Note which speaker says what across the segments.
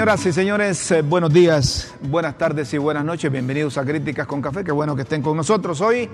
Speaker 1: Señoras y señores, eh, buenos días, buenas tardes y buenas noches. Bienvenidos a Críticas con Café. Qué bueno que estén con nosotros hoy.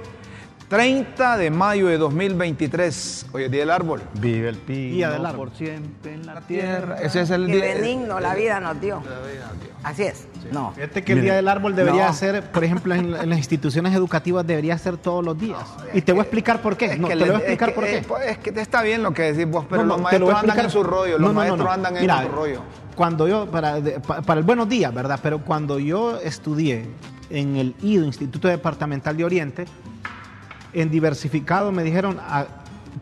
Speaker 1: 30 de mayo de 2023. Hoy es Día del Árbol.
Speaker 2: Vive el pino
Speaker 3: Día del árbol.
Speaker 2: por siempre en la tierra.
Speaker 1: Ese es el
Speaker 4: Qué
Speaker 1: día.
Speaker 4: benigno la vida nos dio.
Speaker 1: La vida, tío.
Speaker 4: Así es. No.
Speaker 3: Fíjate que el Día del Árbol debería
Speaker 1: no.
Speaker 3: ser, por ejemplo, en, en las instituciones educativas debería ser todos los días. y te voy a explicar por qué.
Speaker 1: Es
Speaker 3: No,
Speaker 1: que
Speaker 3: te
Speaker 1: le-
Speaker 3: lo voy a explicar
Speaker 1: es que-
Speaker 3: por qué.
Speaker 1: eh, pues, Es que está bien lo que decís vos, pero
Speaker 3: No,
Speaker 1: los
Speaker 3: no, te lo
Speaker 1: maestros
Speaker 3: a
Speaker 1: andan en
Speaker 3: explicar.
Speaker 1: su rollo. Los
Speaker 3: No, no, no,
Speaker 1: maestros
Speaker 3: no.
Speaker 1: andan en
Speaker 3: Mira,
Speaker 1: su rollo.
Speaker 3: Cuando yo, para, para el buenos días, ¿verdad? Pero cuando yo estudié en el IDO, Instituto Departamental de Oriente, en diversificado me dijeron, ah,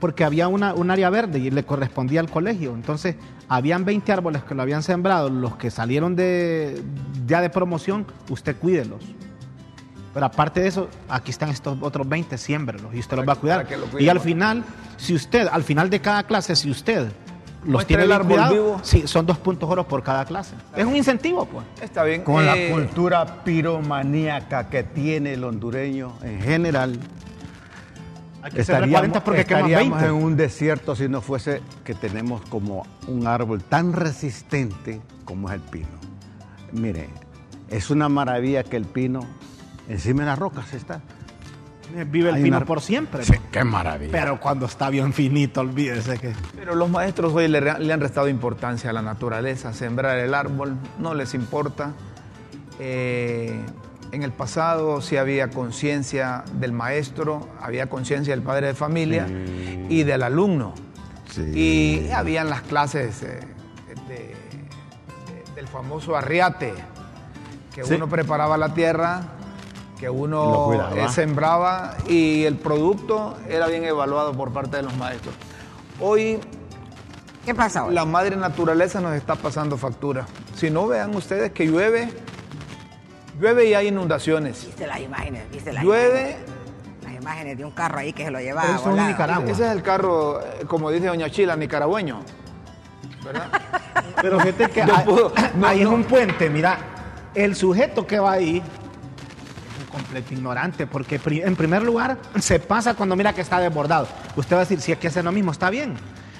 Speaker 3: porque había una, un área verde y le correspondía al colegio. Entonces, habían 20 árboles que lo habían sembrado, los que salieron de, ya de promoción, usted cuídelos. Pero aparte de eso, aquí están estos otros 20, siémbrelos y usted los va a cuidar.
Speaker 1: lo
Speaker 3: Y al final, si usted, al final de cada clase, si usted los tiene
Speaker 1: el vivo.
Speaker 3: sí, son dos puntos oro por cada clase. Es un incentivo, pues.
Speaker 1: Está bien.
Speaker 2: Con la
Speaker 1: eh,
Speaker 2: cultura piromaníaca que tiene el hondureño en general,
Speaker 3: Hay que ser 40 porque queman
Speaker 2: estaríamos
Speaker 3: 20.
Speaker 2: en un desierto si no fuese que tenemos como un árbol tan resistente como es el pino. Mire, es una maravilla que el pino encima de las rocas está.
Speaker 3: Vive el
Speaker 2: Hay
Speaker 3: pino
Speaker 2: una-
Speaker 3: por siempre.
Speaker 2: Sí, qué maravilla.
Speaker 3: Pero cuando está bien finito, olvídese que...
Speaker 1: Pero los maestros hoy le, re- le han restado importancia a la naturaleza, sembrar el árbol, no les importa. Eh, en el pasado sí había conciencia del maestro, había conciencia del padre de familia
Speaker 2: Sí.
Speaker 1: y del alumno.
Speaker 2: Sí.
Speaker 1: Y habían las clases eh, de- de- del famoso arriate, que
Speaker 2: Sí.
Speaker 1: uno preparaba la tierra, que uno eh, sembraba y el producto era bien evaluado por parte de los maestros. Hoy
Speaker 4: ¿Qué pasa hoy?
Speaker 1: la madre naturaleza nos está pasando factura. Si no vean ustedes que llueve, llueve y hay inundaciones.
Speaker 4: ¿Viste las imágenes? ¿Viste las
Speaker 1: Llueve,
Speaker 4: imágenes? Las imágenes de un carro ahí que se lo llevaba
Speaker 3: eso es. Nicaragua.
Speaker 1: ese es el carro, eh, como dice Doña Chila, nicaragüeño. ¿Verdad?
Speaker 3: Pero fíjate que
Speaker 1: No
Speaker 3: hay,
Speaker 1: puedo, no,
Speaker 3: ahí
Speaker 1: no.
Speaker 3: es un puente, mira, el sujeto que va ahí completo ignorante, porque pri- en primer lugar se pasa cuando mira que está desbordado. Usted va a decir, si es que hace lo mismo, está bien.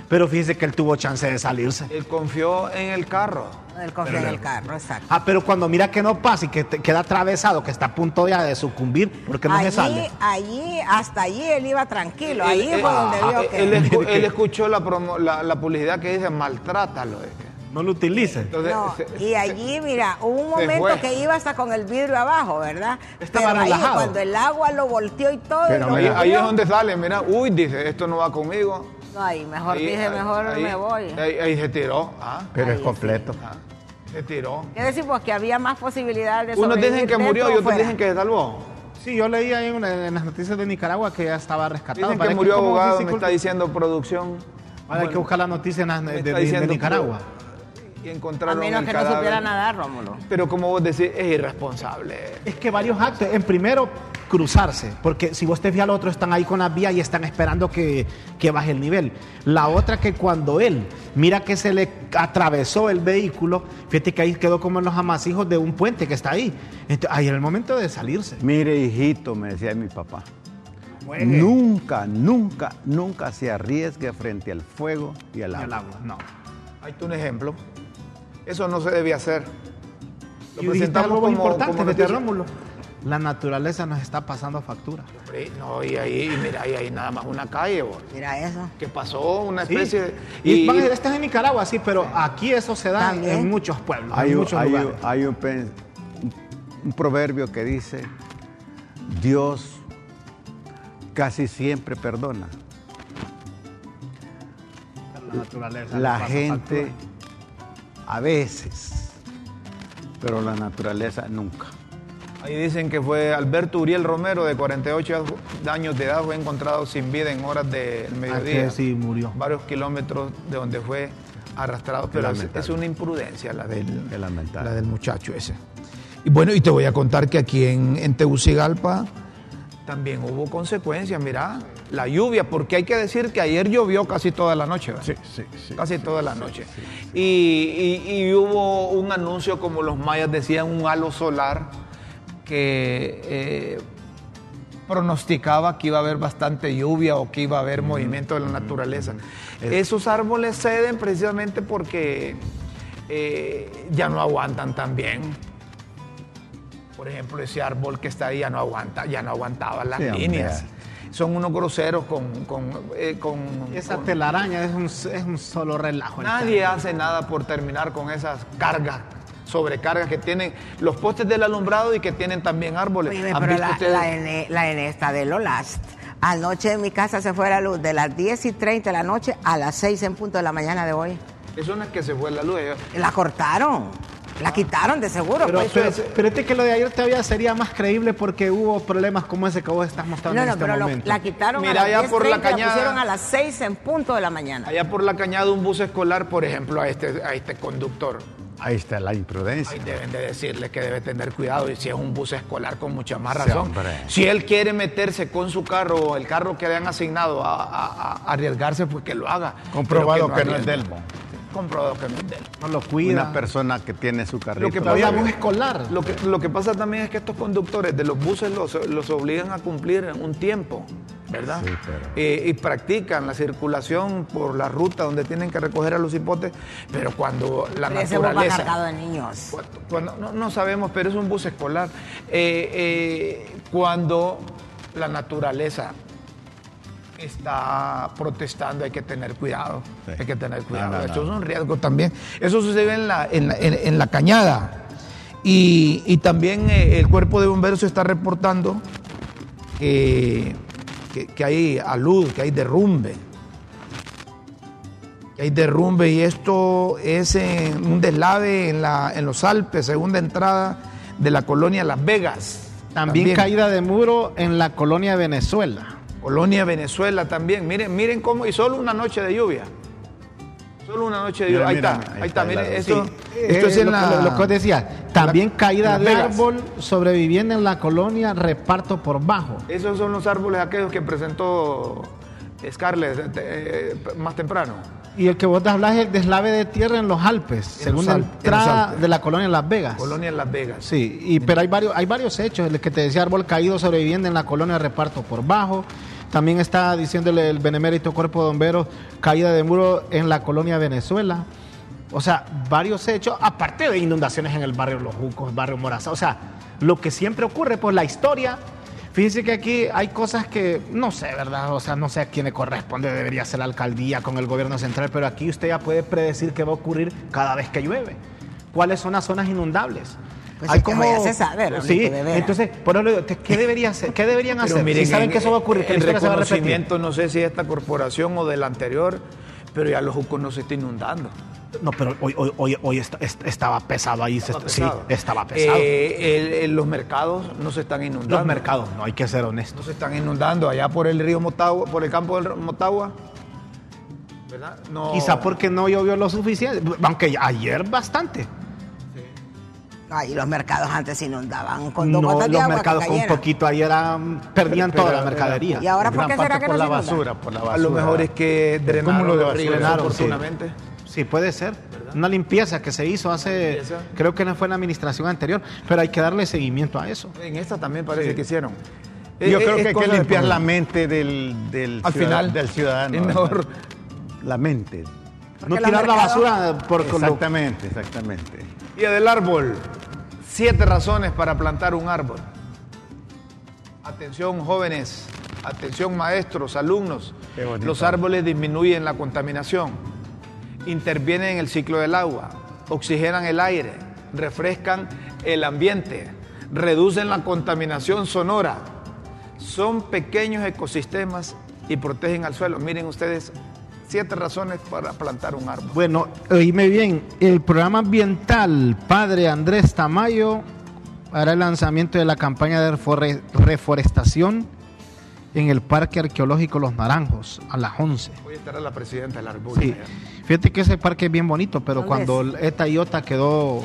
Speaker 3: Pero fíjese que él tuvo chance de salirse.
Speaker 1: Él confió en el carro.
Speaker 4: Él confía en el carro, exacto.
Speaker 3: Ah, pero cuando mira que no pasa y que te- queda atravesado, que está a punto ya de sucumbir, ¿por qué no se
Speaker 4: allí,
Speaker 3: sale?
Speaker 4: allí, hasta allí él iba tranquilo.
Speaker 1: Él-
Speaker 4: Ahí
Speaker 1: él-
Speaker 4: fue donde
Speaker 1: ah,
Speaker 4: vio
Speaker 1: él,
Speaker 4: que...
Speaker 1: escu- él escuchó la, promo- la, la publicidad que dice maltrátalo. es que.
Speaker 3: No lo utilice.
Speaker 1: Entonces,
Speaker 4: No,
Speaker 1: se-
Speaker 4: y allí, mira, hubo un momento que iba hasta con el vidrio abajo, ¿verdad?
Speaker 3: Estaba
Speaker 4: Pero ahí,
Speaker 3: relajado.
Speaker 4: cuando el agua lo volteó y todo,
Speaker 2: Pero
Speaker 4: y lo
Speaker 1: ahí,
Speaker 2: mira,
Speaker 1: ahí es donde sale, mira, uy, dice, esto no va conmigo.
Speaker 4: No, ahí mejor
Speaker 1: Ahí-
Speaker 4: dije,
Speaker 1: ahí-
Speaker 4: mejor
Speaker 1: ahí-
Speaker 4: me voy.
Speaker 1: Ahí, ahí se tiró. ah,
Speaker 2: Pero
Speaker 4: Ahí
Speaker 2: es completo.
Speaker 1: ah, se tiró.
Speaker 4: ¿Qué decir? Pues que había más posibilidades de
Speaker 1: Unos dicen que murió y otros dicen que se salvó.
Speaker 3: Sí, yo leí ahí en, una- en las noticias de Nicaragua que ya estaba rescatado.
Speaker 1: Dicen que
Speaker 3: Parece
Speaker 1: murió abogado, me está diciendo producción.
Speaker 3: Ahora hay que buscar la noticia en de, Nicaragua.
Speaker 1: Y
Speaker 4: A menos
Speaker 1: el
Speaker 4: que no
Speaker 1: cadáver.
Speaker 4: supiera nadar, Rómulo.
Speaker 1: Pero como vos decís, es irresponsable.
Speaker 3: Es que varios actos. En primero, cruzarse. Porque si vos te fijas, los otros están ahí con las vías y están esperando que, que baje el nivel. La otra que cuando él mira que se le atravesó el vehículo, fíjate que ahí quedó como en los amasijos de un puente que está ahí. Entonces, ahí era el momento de salirse.
Speaker 2: Mire, hijito, me decía mi papá. Nunca, nunca, nunca se arriesgue frente al fuego y al
Speaker 3: Y al
Speaker 2: agua.
Speaker 3: agua, no.
Speaker 1: Ahí está un ejemplo. Eso no se debía hacer. Lo
Speaker 3: Y
Speaker 1: presentamos
Speaker 3: algo
Speaker 1: como-
Speaker 3: importante,
Speaker 1: como noticia.
Speaker 3: Rómulo. La naturaleza nos está pasando factura.
Speaker 1: Hombre, No, y ahí, y mira, ahí hay nada más una calle, vos.
Speaker 4: Mira eso.
Speaker 1: que pasó una
Speaker 3: Sí.
Speaker 1: especie de...
Speaker 3: Y, decir, estás en Nicaragua, sí, pero aquí eso se da en, muchos pueblos,
Speaker 2: Hay,
Speaker 3: en muchos
Speaker 2: hay
Speaker 3: lugares.
Speaker 2: hay un un- un proverbio que dice, Dios casi siempre perdona.
Speaker 3: La naturaleza
Speaker 2: La
Speaker 3: nos pasa
Speaker 2: gente
Speaker 3: factura.
Speaker 2: A veces, pero la naturaleza nunca.
Speaker 1: Ahí dicen que fue Alberto Uriel Romero, de 48 años de edad, fue encontrado sin vida en horas del mediodía.
Speaker 3: Sí murió.
Speaker 1: Varios kilómetros de donde fue arrastrado. Pero es, una imprudencia la del, la del muchacho ese. Y bueno, y te voy a contar que aquí en, en Tegucigalpa también hubo consecuencias. Mira, la lluvia, porque hay que decir que ayer llovió casi toda la noche. ¿verdad?
Speaker 2: sí, sí.
Speaker 1: casi toda la noche. Y, y- y hubo un anuncio, como los mayas decían, un halo solar que eh, pronosticaba que iba a haber bastante lluvia o que iba a haber movimiento de la naturaleza. Esos árboles ceden precisamente porque eh, ya no aguantan tan bien. Por ejemplo, ese árbol que está ahí ya no aguanta, ya no aguantaba las
Speaker 2: Sí,
Speaker 1: líneas. Son unos groseros con... con, eh, con-
Speaker 3: Esa
Speaker 1: con-
Speaker 3: telaraña es un, es un solo relajo. el
Speaker 1: Nadie hace nada por terminar con esas cargas, sobrecargas que tienen los postes del alumbrado y que tienen también árboles.
Speaker 4: Oye,
Speaker 1: ¿Han
Speaker 4: pero
Speaker 1: visto
Speaker 4: la,
Speaker 1: ustedes?
Speaker 4: la N, la N está de lo last. Anoche en mi casa se fue la luz de las 10 y 30 de la noche a las 6 en punto de la mañana de hoy.
Speaker 1: Eso no es que se fue la luz.
Speaker 4: La cortaron. La quitaron de seguro.
Speaker 3: Pero,
Speaker 4: pues.
Speaker 3: pero, pero este que lo de ayer todavía sería más creíble porque hubo problemas como ese que vos estás mostrando
Speaker 4: no,
Speaker 3: en
Speaker 4: no,
Speaker 3: este
Speaker 4: pero lo- la quitaron
Speaker 1: Mira,
Speaker 4: a
Speaker 1: allá
Speaker 4: las 10
Speaker 1: por la
Speaker 4: 30,
Speaker 1: cañada.
Speaker 4: pusieron a las 6 en punto de la mañana.
Speaker 1: Allá por la cañada un bus escolar, por ejemplo, a este, a este conductor.
Speaker 2: Ahí está la imprudencia.
Speaker 1: Ahí deben de decirle que debe tener cuidado y si es un bus escolar con mucha más razón. si él quiere meterse con su carro o el carro que le han asignado a, a- a arriesgarse, pues que lo haga.
Speaker 2: Comprobado
Speaker 1: Pero
Speaker 2: que no es
Speaker 1: arriesgue. Comprobado que no es de él.
Speaker 3: no lo cuida.
Speaker 2: Una persona que tiene su carrito.
Speaker 1: Lo que pasa-
Speaker 3: bus escolar.
Speaker 1: Lo que, lo que pasa también es que estos conductores de los buses los, los obligan a cumplir un tiempo, ¿verdad?
Speaker 2: Sí, pero-
Speaker 1: Eh, y practican la circulación por la ruta donde tienen que recoger a los hipotes, pero cuando la
Speaker 4: Pero ese bus va
Speaker 1: naturaleza...
Speaker 4: cargado de niños.
Speaker 1: Cuando- cuando- no, no sabemos, pero es un bus escolar. Eh, eh, cuando la naturaleza está protestando, hay que tener cuidado.
Speaker 2: Sí.
Speaker 1: Hay que tener cuidado.
Speaker 2: No, no,
Speaker 1: Esto
Speaker 2: no.
Speaker 1: es un riesgo también. Eso sucede en la, en la, en- en la cañada. Y, y también eh, el cuerpo de bomberos está reportando que, que- que hay alud, que hay derrumbe. Que hay derrumbe y esto es en un deslave en, la, en los Alpes, segunda entrada de la colonia Las Vegas.
Speaker 3: También, caída de muro en la colonia Venezuela.
Speaker 1: Colonia Venezuela también. Miren, miren cómo, y solo una noche de lluvia. Solo una noche de
Speaker 2: Mira,
Speaker 1: lluvia. Ahí
Speaker 2: mira,
Speaker 1: está,
Speaker 2: ahí
Speaker 1: ahí
Speaker 2: está
Speaker 1: Miren, esto,
Speaker 3: Sí,
Speaker 1: esto es
Speaker 3: eh,
Speaker 1: en
Speaker 3: lo,
Speaker 1: la.
Speaker 3: que os decía. También
Speaker 1: la-
Speaker 3: caída de
Speaker 1: Vegas.
Speaker 3: árbol sobreviviendo en la colonia Reparto por Bajo.
Speaker 1: Esos son los árboles aquellos que presentó Scarlett eh, más temprano.
Speaker 3: Y el que vos hablas es el deslave de tierra en los Alpes,
Speaker 1: En
Speaker 3: segunda
Speaker 1: los Alpes, en los
Speaker 3: entrada de la colonia Las Vegas.
Speaker 1: Colonia Las Vegas.
Speaker 3: Sí, y, pero hay varios, hay varios hechos. El que te decía árbol caído sobreviviendo en la colonia Reparto por Bajo. También está diciéndole el benemérito cuerpo de bomberos, caída de muro en la colonia Venezuela. O sea, varios hechos, aparte de inundaciones en el barrio Los Jucos, barrio Moraza. O sea, lo que siempre ocurre, pues la historia. Fíjense que aquí hay cosas que no sé, ¿verdad? O sea, no sé a quién le corresponde, debería ser la alcaldía con el gobierno central, pero aquí usted ya puede predecir qué va a ocurrir cada vez que llueve. ¿Cuáles son las zonas inundables?
Speaker 4: Pues es que eso ya se sabe,
Speaker 3: Sí,
Speaker 4: de
Speaker 3: entonces, por eso ¿qué deberían hacer? ¿Qué deberían
Speaker 1: Pero
Speaker 3: hacer?
Speaker 1: miren,
Speaker 3: si saben
Speaker 1: en-
Speaker 3: que eso va a ocurrir, a repetir.
Speaker 1: reconocimiento, no sé si de esta corporación o de la anterior, pero ya los jucos no se está inundando.
Speaker 3: No, pero hoy, hoy, hoy, hoy est- est- estaba pesado ahí. se-
Speaker 1: Estaba
Speaker 3: sí,
Speaker 1: pesado.
Speaker 3: estaba pesado.
Speaker 1: Eh, el- el- los mercados no se están inundando.
Speaker 3: Los mercados, no hay que ser
Speaker 1: No
Speaker 3: honestos.
Speaker 1: se están inundando allá por el río Motagua, por el campo del río Motagua. ¿Verdad? No.
Speaker 3: Quizá porque no llovió lo suficiente, aunque ayer bastante.
Speaker 4: Ay, los mercados antes se inundaban con dos
Speaker 3: No,
Speaker 4: gotas de
Speaker 3: los mercados
Speaker 4: que
Speaker 3: con poquito ayer eran, perdían
Speaker 2: Pero-
Speaker 3: toda la mercadería.
Speaker 4: ¿Y ahora por qué será que
Speaker 2: por
Speaker 4: no
Speaker 2: la
Speaker 4: se
Speaker 2: basura, por la basura.
Speaker 1: A lo mejor es que drenaron
Speaker 2: cúmulo de basura.
Speaker 3: Drenaron, sí.
Speaker 1: oportunamente.
Speaker 3: Sí, puede ser. Una limpieza que se hizo hace, creo que no fue en la administración anterior, pero hay que darle seguimiento a eso.
Speaker 1: En esta también parece
Speaker 2: Sí.
Speaker 1: que hicieron.
Speaker 2: Yo creo que hay que limpiar la mente del, del,
Speaker 1: Al
Speaker 2: ciudad-
Speaker 1: final,
Speaker 2: del ciudadano.
Speaker 1: es mejor.
Speaker 2: La mente.
Speaker 3: No tirar la basura por lo-
Speaker 2: Exactamente, exactamente.
Speaker 1: Día del árbol. Siete razones para plantar un árbol. Atención jóvenes, atención maestros, alumnos. Los árboles disminuyen la contaminación, intervienen en el ciclo del agua, oxigenan el aire, refrescan el ambiente, reducen la contaminación sonora. Son pequeños ecosistemas y protegen al suelo. Miren ustedes, siete razones para plantar un árbol.
Speaker 3: Bueno, oíme bien, el programa ambiental Padre Andrés Tamayo hará el lanzamiento de la campaña de refore- reforestación en el Parque Arqueológico Los Naranjos a las 11.
Speaker 1: Hoy estará la presidenta de la República.
Speaker 3: Sí, fíjate que ese parque es bien bonito, pero
Speaker 4: ¿Dónde
Speaker 3: cuando
Speaker 4: es?
Speaker 3: esta Iota quedó,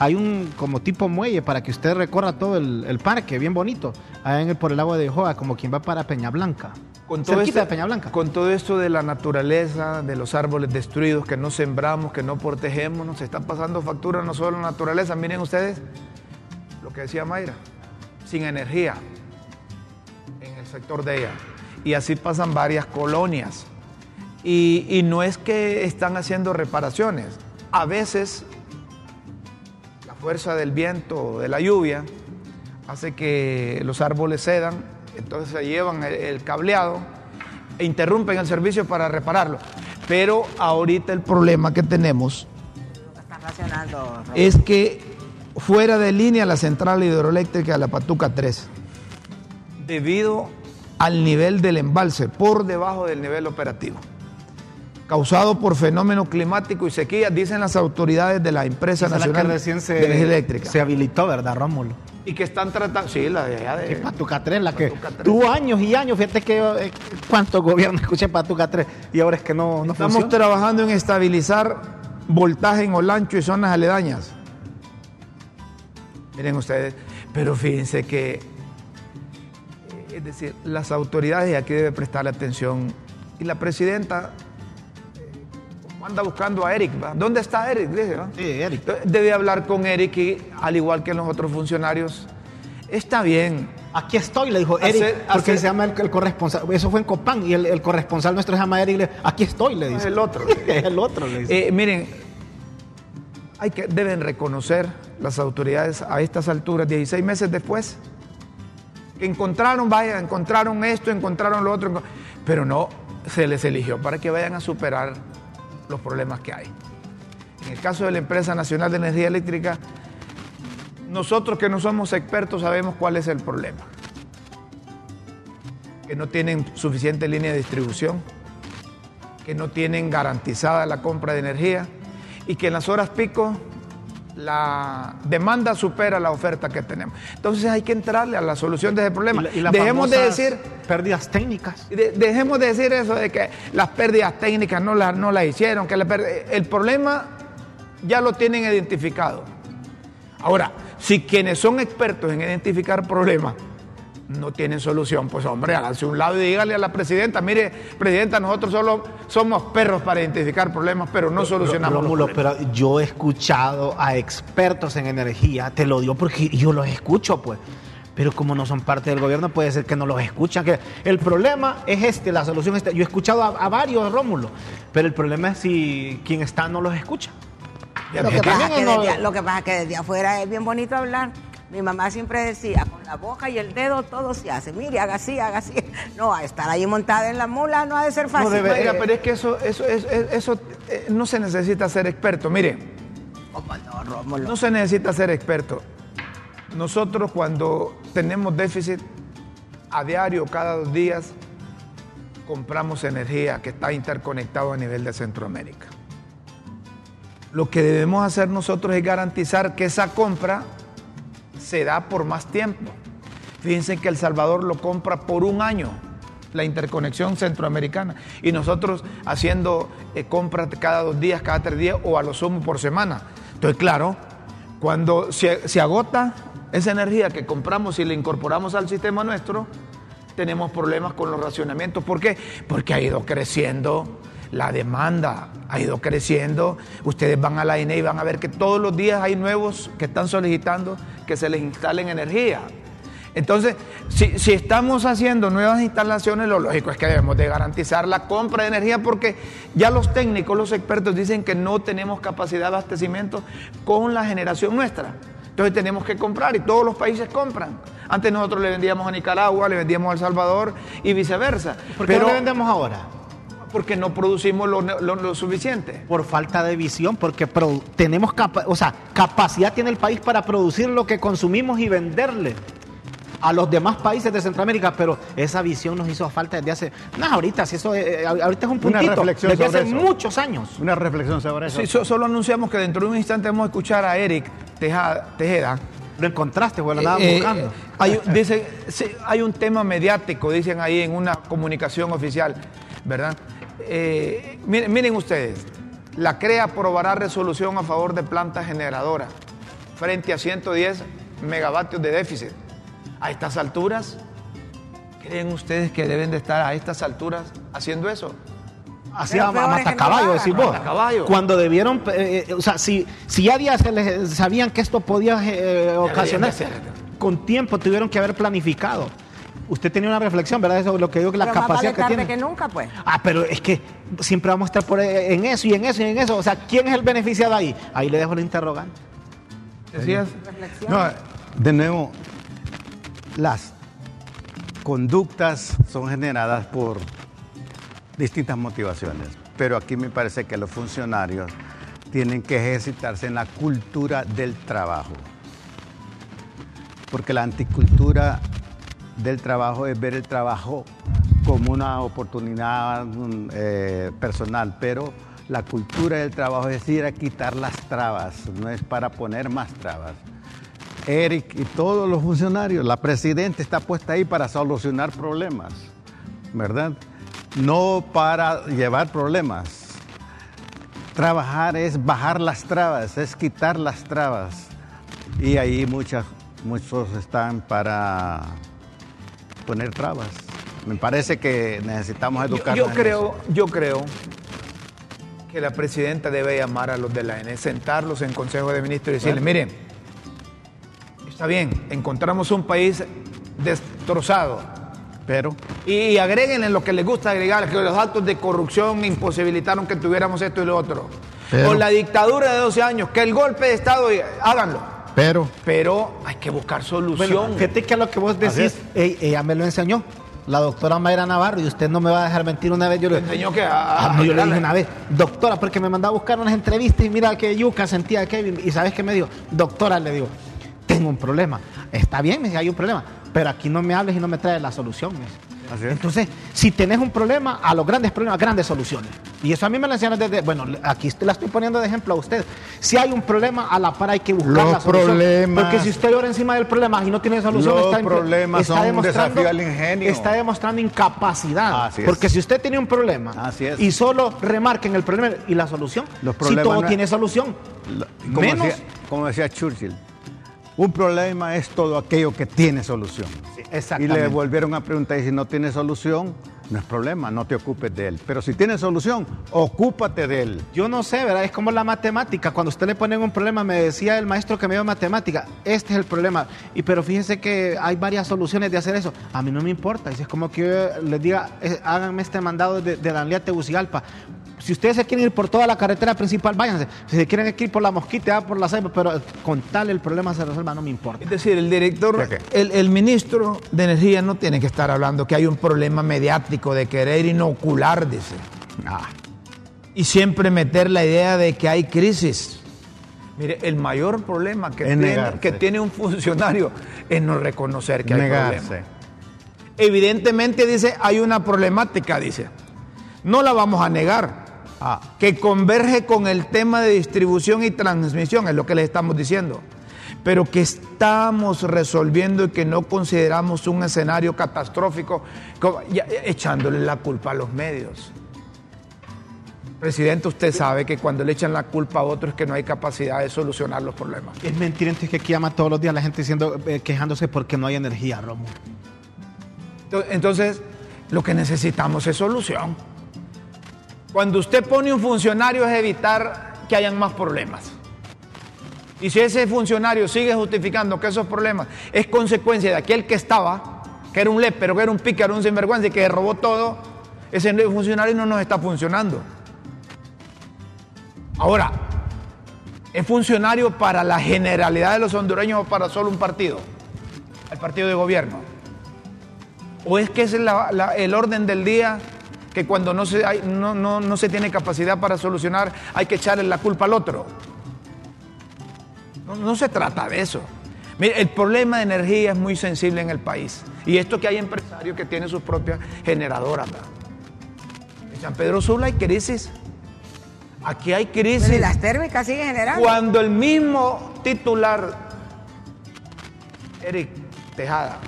Speaker 3: hay un como tipo muelle para que usted recorra todo el, el parque, bien bonito, allá en el, por el agua de Joa, como quien va para Peña Blanca.
Speaker 1: Con todo,
Speaker 3: Cerquita
Speaker 1: esto,
Speaker 3: de Peña Blanca.
Speaker 1: con todo esto de la naturaleza, de los árboles destruidos que no sembramos, que no protegemos, nos está pasando factura no solo a la naturaleza. Miren ustedes lo que decía Mayra, sin energía en el sector de ella. Y así pasan varias colonias. Y, y no es que están haciendo reparaciones. A veces fuerza del viento o de la lluvia hace que los árboles cedan, entonces se llevan el, el cableado e interrumpen el servicio para repararlo. Pero ahorita el problema que tenemos es que fuera de línea la central hidroeléctrica de la Patuca 3, debido al nivel del embalse, por debajo del nivel operativo, causado por fenómeno climático y sequía, dicen las autoridades de la empresa
Speaker 3: Esa es la que
Speaker 1: nacional de energía eléctrica.
Speaker 3: se habilitó, ¿verdad, Rómulo?
Speaker 1: Y que están tratando, sí, la de allá de...
Speaker 3: Patuca 3, la que
Speaker 1: Patuca 3.
Speaker 3: tuvo años y años. Fíjate que eh, cuántos gobiernos escuché Patuca 3 y ahora es que no, no
Speaker 1: Estamos
Speaker 3: funciona.
Speaker 1: trabajando en estabilizar voltaje en Olancho y zonas aledañas. Miren ustedes, pero fíjense que, eh, es decir, las autoridades y aquí debe prestarle atención. Y la presidenta anda buscando a Eric, ¿va? ¿dónde está Eric? Dice, ¿va?
Speaker 3: Sí, Eric.
Speaker 1: Debe hablar con Eric y, al igual que los otros funcionarios, está bien.
Speaker 3: Aquí estoy, le dijo Eric,
Speaker 1: Hacer-
Speaker 3: porque
Speaker 1: hacer-
Speaker 3: se llama el, el corresponsal. Eso fue en Copán y el, el corresponsal nuestro se llama Eric. le- aquí estoy, le
Speaker 1: Es
Speaker 3: dice.
Speaker 1: el otro.
Speaker 3: es el otro, le dice.
Speaker 1: Eh, miren, hay que, deben reconocer las autoridades a estas alturas, 16 meses después, que encontraron, vaya, encontraron esto, encontraron lo otro, pero no se les eligió para que vayan a superar los problemas que hay. En el caso de la empresa nacional de energía eléctrica, nosotros que no somos expertos sabemos cuál es el problema. Que no tienen suficiente línea de distribución, que no tienen garantizada la compra de energía y que en las horas pico la demanda supera la oferta que tenemos. Entonces hay que entrarle a la solución de ese problema.
Speaker 3: Y la- y
Speaker 1: Dejemos de decir
Speaker 3: Pérdidas técnicas.
Speaker 1: de- dejemos de decir eso de que las pérdidas técnicas no las no las hicieron, que la el problema ya lo tienen identificado. Ahora, si quienes son expertos en identificar problemas no tienen solución, pues hombre, háganse un lado y dígale a la presidenta, mire, presidenta, nosotros solo somos perros para identificar problemas, pero no solucionamos los
Speaker 3: Rómulo,
Speaker 1: problemas.
Speaker 3: pero yo he escuchado a expertos en energía, te lo digo porque yo los escucho, pues. Pero como no son parte del gobierno, puede ser que no los escuchan. Que el problema es este, la solución es esta. Yo he escuchado a, a varios, Rómulo, pero el problema es si quien está no los escucha.
Speaker 4: Que, pasa que desde, lo que pasa es que desde afuera es bien bonito hablar. Mi mamá siempre decía, con la boca y el dedo todo se hace. Mire, haga así, haga así. No, a estar ahí montada en la mula no ha de ser fácil.
Speaker 3: eh,
Speaker 1: pero es que eso, eso, eso, eso, eh, no se necesita ser experto. Mire,
Speaker 4: ¿Cómo no, Rómulo?
Speaker 1: No se necesita ser experto. Nosotros cuando tenemos déficit a diario, cada dos días, compramos energía que está interconectado a nivel de Centroamérica. Lo que debemos hacer nosotros es garantizar que esa compra se da por más tiempo. Fíjense que El Salvador lo compra por un año, la interconexión centroamericana, y nosotros haciendo eh, compras cada dos días, cada tres días o a lo sumo por semana. Entonces, claro, cuando se, se agota esa energía que compramos y la incorporamos al sistema nuestro, tenemos problemas con los racionamientos. ¿Por qué? Porque ha ido creciendo la demanda, ha ido creciendo. Ustedes van a la INE y van a ver que todos los días hay nuevos que están solicitando que se les instalen energía. Entonces, si, si estamos haciendo nuevas instalaciones, lo lógico es que debemos de garantizar la compra de energía porque ya los técnicos, los expertos dicen que no tenemos capacidad de abastecimiento con la generación nuestra. Entonces tenemos que comprar y todos los países compran. Antes nosotros le vendíamos a Nicaragua, le vendíamos a El Salvador y viceversa.
Speaker 3: ¿Por qué
Speaker 1: Pero
Speaker 3: no le vendemos ahora?
Speaker 1: Porque no producimos lo, lo- lo suficiente.
Speaker 3: Por falta de visión, porque tenemos capa- o sea, capacidad tiene el país para producir lo que consumimos y venderle a los demás países de Centroamérica, pero esa visión nos hizo falta desde hace, no, ahorita, si eso, eh, ahorita es un
Speaker 2: Una
Speaker 3: puntito,
Speaker 2: reflexión
Speaker 3: desde
Speaker 2: sobre
Speaker 3: hace
Speaker 2: eso.
Speaker 3: muchos años.
Speaker 2: Una reflexión sobre eso.
Speaker 1: Sí, so- solo anunciamos que dentro de un instante vamos a escuchar a Eric Teja- Tejeda.
Speaker 3: Lo encontraste, güey, lo
Speaker 1: Eh,
Speaker 3: buscando.
Speaker 1: eh, hay, un- dice, sí, hay un tema mediático, dicen ahí en una comunicación oficial, ¿verdad? Eh, miren, miren ustedes, la CREA aprobará resolución a favor de plantas generadoras frente a 110 megavatios de déficit. A estas alturas, ¿creen ustedes que deben de estar a estas alturas haciendo eso?
Speaker 3: Así a mata caballo,
Speaker 4: lo
Speaker 3: decís vos.
Speaker 1: caballo.
Speaker 3: Cuando debieron, eh, eh, o sea, si, si ya días se les sabían que esto podía eh, ocasionar, con tiempo tuvieron que haber planificado. Usted tenía una reflexión, ¿verdad? Eso es lo que digo, que la
Speaker 4: Pero más
Speaker 3: capacidad
Speaker 4: vale
Speaker 3: que
Speaker 4: tarde
Speaker 3: tiene.
Speaker 4: que nunca, pues.
Speaker 3: Ah, pero es que siempre vamos a estar por, eh, en eso y en eso y en eso. O sea, ¿quién es el beneficiado ahí? Ahí le dejo el interrogante.
Speaker 1: ¿Decías?
Speaker 4: Reflexión.
Speaker 2: No, de nuevo, las conductas son generadas por distintas motivaciones, pero aquí me parece que los funcionarios tienen que ejercitarse en la cultura del trabajo, porque la anticultura del trabajo es ver el trabajo como una oportunidad mm, eh, personal, pero la cultura del trabajo es ir a quitar las trabas, no es para poner más trabas. Eric y todos los funcionarios, la presidenta está puesta ahí para solucionar problemas, ¿verdad? No para llevar problemas. Trabajar es bajar las trabas, es quitar las trabas. Y ahí muchas, muchos están para poner trabas. Me parece que necesitamos
Speaker 1: Yo,
Speaker 2: educar.
Speaker 1: yo creo, yo creo que la presidenta debe llamar a los de la ENE, sentarlos en Consejo de Ministros y decirles, miren, está bien, encontramos un país destrozado.
Speaker 2: Pero
Speaker 1: Y, y agréguenle lo que les gusta agregar, que los actos de corrupción imposibilitaron que tuviéramos esto y lo otro.
Speaker 2: Pero-
Speaker 1: O la dictadura de 12 años, que el golpe de Estado, háganlo.
Speaker 2: Pero,
Speaker 1: Pero hay que buscar solución.
Speaker 3: Bueno, fíjate que a lo que vos decís, ey, ella me lo enseñó, la doctora Mayra Navarro, y usted no me va a dejar mentir una vez. Yo le
Speaker 1: enseñó que a-
Speaker 3: Ah, no, yo le dije una vez, doctora, porque me mandaba a buscar unas entrevistas y mira que yuca sentía Kevin. Y sabes qué me dijo, doctora, le digo, tengo un problema. Está bien, me dice, hay un problema, pero aquí no me hables y no me traes la solución. me dice. Entonces, si tenés un problema, a los grandes problemas, grandes soluciones. Y eso a mí me lo enseñaron desde, bueno, aquí la estoy poniendo de ejemplo a usted. Si hay un problema, a la par hay que buscar
Speaker 2: Los
Speaker 3: la solución.
Speaker 2: problemas-
Speaker 3: Porque si usted llora encima del problema y no tiene solución,
Speaker 2: Los
Speaker 3: está,
Speaker 2: problemas son un
Speaker 3: demostrando-
Speaker 2: desafío al ingenio.
Speaker 3: Está demostrando incapacidad.
Speaker 2: Así es.
Speaker 3: Porque si usted tiene un problema
Speaker 2: Así es.
Speaker 3: y solo remarquen el problema y la solución,
Speaker 2: Los
Speaker 3: si
Speaker 2: problemas
Speaker 3: todo
Speaker 2: no-
Speaker 3: tiene solución,
Speaker 2: Como,
Speaker 3: menos
Speaker 2: decía, como decía Churchill, un problema es todo aquello que tiene solución.
Speaker 3: Sí,
Speaker 2: y le volvieron a preguntar, y si no tiene solución, no es problema, no te ocupes de él. Pero si tiene solución, ocúpate de él.
Speaker 3: Yo no sé, ¿verdad? Es como la matemática. Cuando usted le ponen un problema, me decía el maestro que me dio matemática, este es el problema. Y pero fíjese que hay varias soluciones de hacer eso. A mí no me importa. Es como que yo les diga, eh, háganme este mandado de, de Danlía a Tegucigalpa. Si ustedes se quieren ir por toda la carretera principal, váyanse. Si se quieren ir por la mosquita, por la ceiba, pero con tal el problema se resuelva, no me importa.
Speaker 1: Es decir, el director, el, el ministro de Energía no tiene que estar hablando que hay un problema mediático de querer inocular, dice.
Speaker 2: Ah,
Speaker 1: Y siempre meter la idea de que hay crisis. Mire, el mayor problema que, tiene,
Speaker 2: negarse.
Speaker 1: que tiene un funcionario es no reconocer que hay
Speaker 2: negarse.
Speaker 1: problema. Evidentemente dice, hay una problemática, dice. No la vamos a negar.
Speaker 2: Ah,
Speaker 1: que converge con el tema de distribución y transmisión, es lo que les estamos diciendo. Pero que estamos resolviendo y que no consideramos un escenario catastrófico, como- ya- echándole la culpa a los medios. Presidente, usted sabe que cuando le echan la culpa a otros es que no hay capacidad de solucionar los problemas.
Speaker 3: Es mentira, entonces que aquí llama todos los días la gente diciendo, eh, quejándose porque no hay energía, Romo.
Speaker 1: Entonces, lo que necesitamos es solución. Cuando usted pone un funcionario es evitar que hayan más problemas. Y si ese funcionario sigue justificando que esos problemas es consecuencia de aquel que estaba, que era un lépero, que era un pícaro, un sinvergüenza y que robó todo, ese funcionario no nos está funcionando. Ahora, ¿es funcionario para la generalidad de los hondureños o para solo un partido? El partido de gobierno. ¿O es que es el orden del día que cuando no se, hay- no, no- no se tiene capacidad para solucionar hay que echarle la culpa al otro? No, no se trata de eso. Mire, el problema de energía es muy sensible en el país. Y esto que hay empresarios que tienen sus propias generadoras. En San Pedro Sula hay crisis. Aquí hay crisis.
Speaker 4: Y las térmicas siguen generando.
Speaker 1: Cuando el mismo titular, Eric Tejada,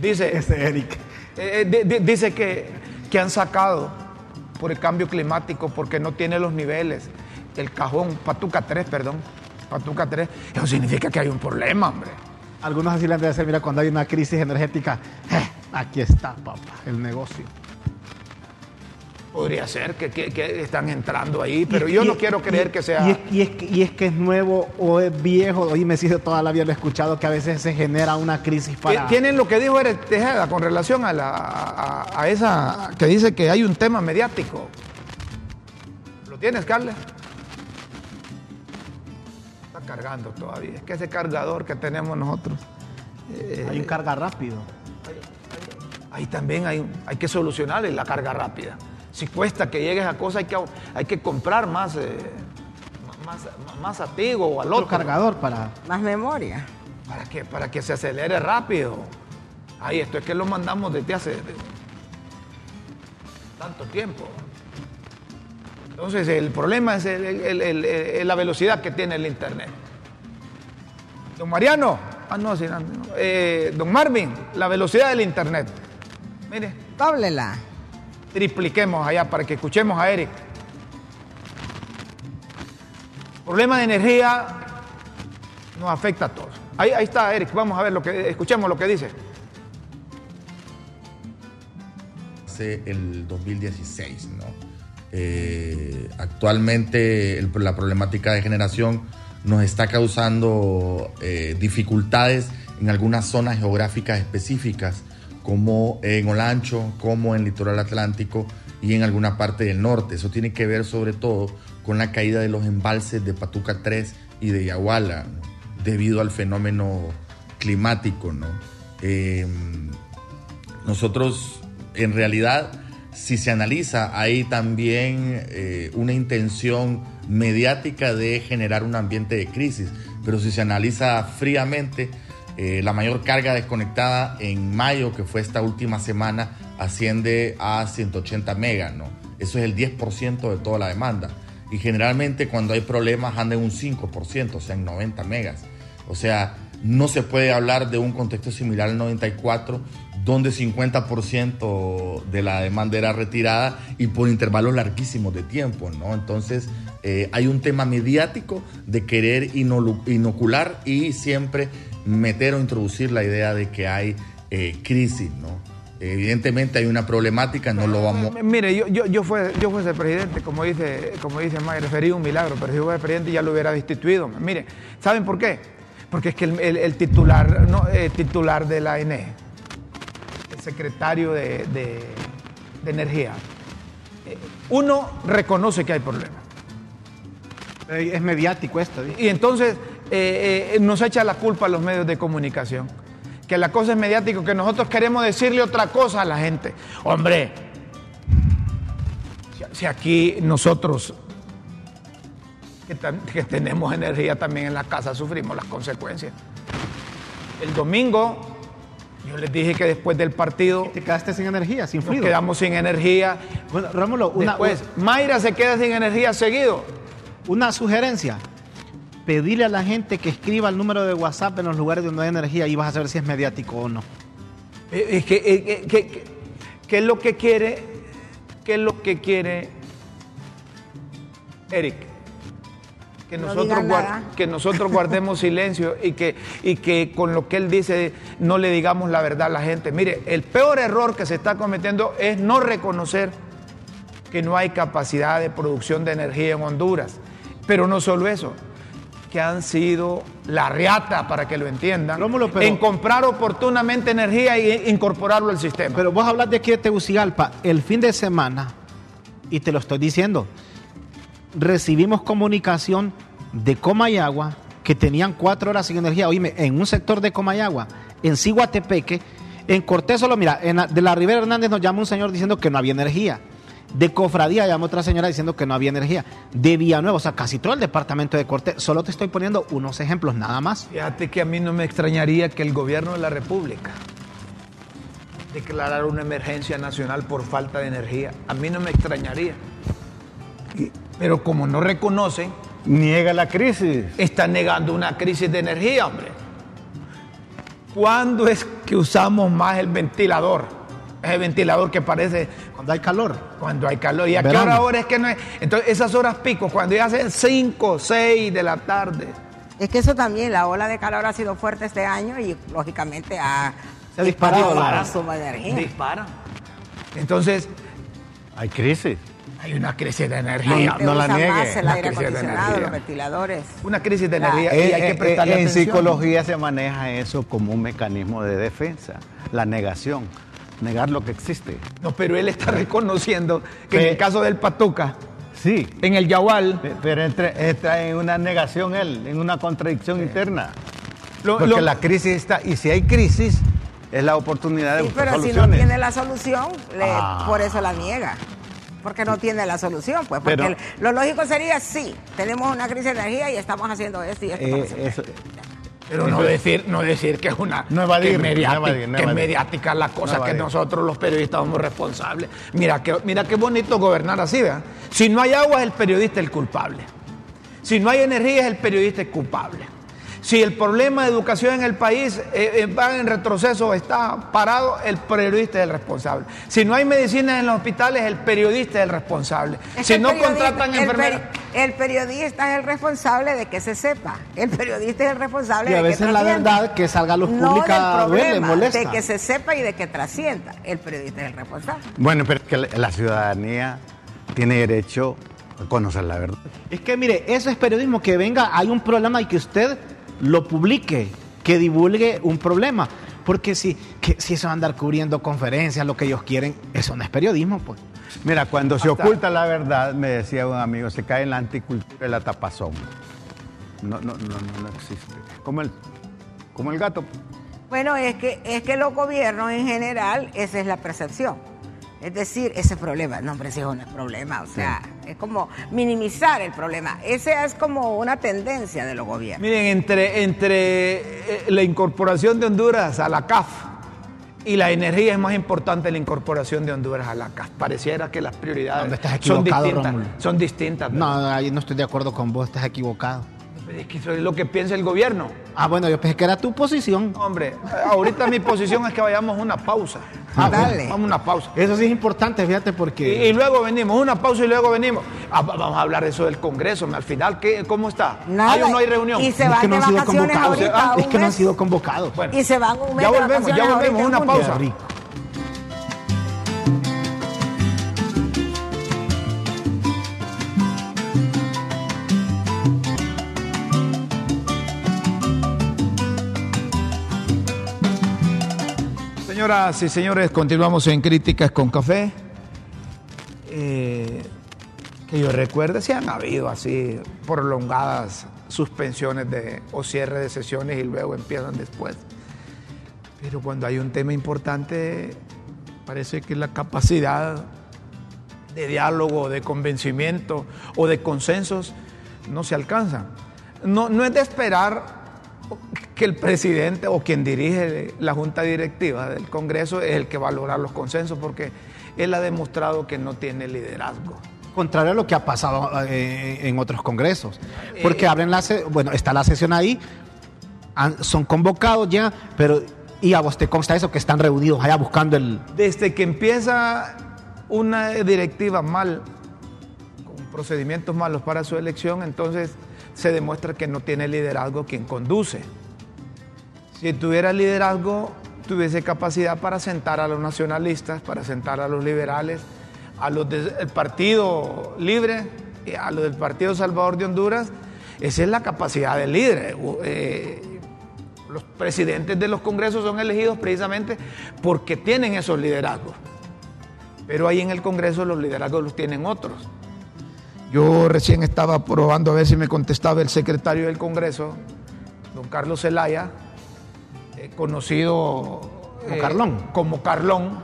Speaker 1: dice,
Speaker 3: Ese Eric.
Speaker 1: eh, di- dice que, que han sacado por el cambio climático porque no tiene los niveles, el cajón, Patuca 3, perdón, Patuca 3, eso significa que hay un problema, hombre.
Speaker 3: Algunos así le han de mira, cuando hay una crisis energética, eh, aquí está, papá, el negocio.
Speaker 1: Podría ser que, que- que están entrando ahí, pero
Speaker 3: Y-
Speaker 1: yo
Speaker 3: y-
Speaker 1: no quiero creer
Speaker 3: y-
Speaker 1: que sea...
Speaker 3: Y es, que- y es que es nuevo o es viejo. Hoy me sido toda la vida lo he escuchado que a veces se genera una crisis para.
Speaker 1: Tienen lo que dijo Eric Tejada con relación a, la, a, a esa que dice que hay un tema mediático. ¿Lo tienes, Carles? Está cargando todavía. Es que ese cargador que tenemos nosotros.
Speaker 3: eh, hay un carga rápido.
Speaker 1: Ahí también hay, hay que solucionarle la carga rápida. Si cuesta que llegues a cosas, hay que, hay que comprar más, eh, más, más atigo o al otro.
Speaker 3: Otro cargador para.
Speaker 4: Más memoria.
Speaker 1: ¿Para que Para que se acelere rápido. Ahí, esto es que lo mandamos desde hace tanto tiempo. Entonces, el problema es la velocidad que tiene el Internet. Don Mariano, ah, no, eh, don Marvin, la velocidad del Internet. Mire.
Speaker 4: Dóblela.
Speaker 1: Tripliquemos allá para que escuchemos a Eric. Problema de energía nos afecta a todos. Ahí, ahí está Eric, vamos a ver lo que escuchemos lo que dice.
Speaker 5: el 2016, ¿no? Eh, actualmente la problemática de generación nos está causando eh, dificultades en algunas zonas geográficas específicas, como en Olancho, como en litoral atlántico y en alguna parte del norte. Eso tiene que ver sobre todo con la caída de los embalses de Patuca 3 y de Yaguala, debido al fenómeno climático. ¿no? Eh, nosotros en realidad, si se analiza, hay también eh, una intención mediática de generar un ambiente de crisis, pero si se analiza fríamente, eh, la mayor carga desconectada en mayo, que fue esta última semana, asciende a 180 megas, ¿no? Eso es el 10% de toda la demanda. Y generalmente cuando hay problemas anda en un 5%, o sea, en 90 megas. O sea, no se puede hablar de un contexto similar al 94 donde 50% de la demanda era retirada y por intervalos larguísimos de tiempo, ¿no? Entonces eh, hay un tema mediático de querer inocular y siempre meter o introducir la idea de que hay eh, crisis, ¿no? Evidentemente hay una problemática, no lo vamos...
Speaker 1: Mire, yo, yo, yo, fue, yo fuese presidente, como dice, como dice May, referí un milagro, pero si yo fuera presidente ya lo hubiera destituido. Mire, ¿saben por qué? Porque es que el, titular, no, eh, titular de la ENE secretario de, Energía, eh, uno reconoce que hay problemas.
Speaker 3: Es mediático esto.
Speaker 1: Y entonces eh, nos echa la culpa a los medios de comunicación. Que la cosa es mediática, que nosotros queremos decirle otra cosa a la gente. Hombre, si aquí nosotros que tenemos energía también en la casa sufrimos las consecuencias. El domingo yo les dije que después del partido.
Speaker 3: Te quedaste sin energía, sin fluido. Nos
Speaker 1: quedamos sin energía.
Speaker 3: Bueno, Rómulo,
Speaker 1: una. Después, Mayra se queda sin energía seguido.
Speaker 3: Una sugerencia. Pedirle a la gente que escriba el número de WhatsApp en los lugares donde hay energía y vas a saber si es mediático o no.
Speaker 1: Eh, es que, eh, que, ¿qué es lo que quiere? ¿Qué es lo que quiere Eric? que nosotros, que nosotros guardemos silencio y que, y que con lo que él dice no le digamos la verdad a la gente. Mire, el peor error que se está cometiendo es no reconocer que no hay capacidad de producción de energía en Honduras. Pero no solo eso, que han sido la riata, para que lo entiendan, en comprar oportunamente energía e incorporarlo al sistema.
Speaker 3: Pero vos hablas de aquí de Tegucigalpa, el fin de semana, y te lo estoy diciendo, recibimos comunicación de Comayagua que tenían cuatro horas sin energía. Oíme, en un sector de Comayagua, en Ciguatepeque, en Cortés solo, mira, de la Rivera Hernández nos llama un señor diciendo que no había energía. De Cofradía llama otra señora diciendo que no había energía. De Villanueva, o sea, casi todo el departamento de Cortés. Solo te estoy poniendo unos ejemplos, nada más.
Speaker 1: Fíjate que a mí no me extrañaría que el gobierno de la República declarara una emergencia nacional por falta de energía. A mí no me extrañaría. Pero como no reconocen,
Speaker 2: niega la crisis.
Speaker 1: Están negando una crisis de energía, hombre. ¿Cuándo es que usamos más el ventilador? Es el ventilador que parece.
Speaker 3: Cuando hay calor.
Speaker 1: Cuando hay calor. ¿Y a qué hora es que no es? Entonces, esas horas pico, cuando ya hacen 5, 6 de la tarde.
Speaker 4: Es que eso también, la ola de calor ha sido fuerte este año y lógicamente ha.
Speaker 3: Se ha disparado la
Speaker 4: suma de energía.
Speaker 1: Dispara. Entonces.
Speaker 2: Hay crisis.
Speaker 1: Hay una crisis de energía.
Speaker 4: No, la niegue. el aire acondicionado, los ventiladores.
Speaker 1: Una crisis de energía y hay que prestarle
Speaker 2: En psicología se maneja eso como un mecanismo de defensa, la negación, negar lo que existe.
Speaker 1: No, pero él está reconociendo que en el caso del Patuca
Speaker 2: Sí,
Speaker 1: En el Yagual.
Speaker 2: pe- pero entre- entra en una negación él, en una contradicción interna.
Speaker 1: Lo-
Speaker 2: Porque
Speaker 1: lo-
Speaker 2: la crisis está, y si hay crisis, es la oportunidad de
Speaker 4: Sí,
Speaker 2: buscar
Speaker 4: pero si no
Speaker 2: soluciones.
Speaker 4: tiene la solución, le-
Speaker 2: Ah.
Speaker 4: por eso la niega. Porque no tiene la solución, pues. Porque
Speaker 2: Pero-
Speaker 4: lo lógico sería, sí, tenemos una crisis de energía y estamos haciendo esto y esto.
Speaker 2: Eh, eso-
Speaker 1: Pero no decir, no decir que es una
Speaker 2: No evadir,
Speaker 1: que es
Speaker 2: no
Speaker 1: mediática,
Speaker 2: evadir, no
Speaker 1: que es mediática la cosa, que nosotros los periodistas somos responsables. Mira que, mira qué bonito gobernar así, ¿verdad? Si no hay agua es el periodista el culpable. Si no hay energía es el periodista el culpable. Si el problema de educación en el país eh, eh, va en retroceso, está parado, el periodista es el responsable. Si no hay medicina en los hospitales, el periodista es el responsable.
Speaker 4: Es
Speaker 1: Si
Speaker 4: el
Speaker 1: no contratan
Speaker 4: el
Speaker 1: enfermeras...
Speaker 4: peri- El periodista es el responsable de que se sepa. El periodista es el responsable
Speaker 3: Y a
Speaker 4: de que
Speaker 3: veces la
Speaker 4: trascienda.
Speaker 3: verdad que salga a luz
Speaker 4: no
Speaker 3: pública duele, molesta.
Speaker 4: de que se sepa y de que trascienda. El periodista es el responsable.
Speaker 2: Bueno, pero es que la, la ciudadanía tiene derecho a conocer la verdad.
Speaker 3: Es que mire, eso es periodismo, que venga, hay un problema y que usted lo publique, que divulgue un problema. Porque si, que, si eso andar cubriendo conferencias, lo que ellos quieren, eso no es periodismo, pues.
Speaker 2: Mira, cuando se
Speaker 1: Hasta-
Speaker 2: oculta la verdad, me decía un amigo, se cae en la anticultura y la tapazón. No, no, no, no, no existe. Como el, como el gato.
Speaker 4: Bueno, es que, es que los gobiernos en general, esa es la percepción. Es decir, ese problema, no, hombre, ese no es problema, o sea, es como minimizar el problema. Esa es como una tendencia de los gobiernos.
Speaker 1: Miren, entre, entre eh, la incorporación de Honduras a la CAF y la energía es más importante la incorporación de Honduras a la CAF. Pareciera que las prioridades
Speaker 3: ¿Dónde estás
Speaker 1: son distintas.
Speaker 3: Rómulo?
Speaker 1: Son distintas.
Speaker 3: No, ahí no estoy de acuerdo con vos, estás equivocado.
Speaker 1: Es que eso es lo que piensa el gobierno.
Speaker 3: Ah, bueno, yo pensé que era tu posición.
Speaker 1: Hombre, ahorita mi posición es que vayamos a una pausa.
Speaker 4: Ah, dale.
Speaker 1: Vamos a una pausa.
Speaker 3: Eso sí es importante, fíjate, porque...
Speaker 1: y luego venimos, una pausa y luego venimos. Ah, va- vamos a hablar de eso del Congreso. Al final, ¿qué, ¿cómo está?
Speaker 4: Nada.
Speaker 1: ¿Hay o no hay reunión?
Speaker 4: Y se
Speaker 3: es
Speaker 4: van
Speaker 3: que no
Speaker 4: de
Speaker 3: han sido
Speaker 4: vacaciones
Speaker 3: convocados.
Speaker 4: ahorita
Speaker 3: Ah, es que no han sido convocados.
Speaker 1: Bueno,
Speaker 4: Y se van un mes
Speaker 1: ya
Speaker 4: de
Speaker 1: volvemos, ya volvemos, una pausa.
Speaker 3: Qué rico.
Speaker 1: Señoras y señores, continuamos en Críticas con Café. Eh, que yo recuerde, si han habido así prolongadas suspensiones de, o cierre de sesiones y luego empiezan después. Pero cuando hay un tema importante, parece que la capacidad de diálogo, de convencimiento o de consensos no se alcanza. No, no es de esperar que el presidente o quien dirige la junta directiva del Congreso es el que va a lograr los consensos porque él ha demostrado que no tiene liderazgo.
Speaker 3: Contrario a lo que ha pasado eh, en otros congresos. Porque abren la... Bueno, está la sesión ahí, son convocados ya, pero... Y a vos te consta eso, que están reunidos allá buscando el...
Speaker 1: Desde que empieza una directiva mal, con procedimientos malos para su elección, entonces se demuestra que no tiene liderazgo quien conduce. Si tuviera liderazgo, tuviese capacidad para sentar a los nacionalistas, para sentar a los liberales, a los del Partido Libre, a los del Partido Salvador de Honduras. Esa es la capacidad del líder. Eh, los presidentes de los congresos son elegidos precisamente porque tienen esos liderazgos. Pero ahí en el Congreso los liderazgos los tienen otros. Yo recién estaba probando a ver si me contestaba el secretario del Congreso, don Carlos Zelaya, eh, conocido
Speaker 3: Como Carlón.
Speaker 1: como Carlón,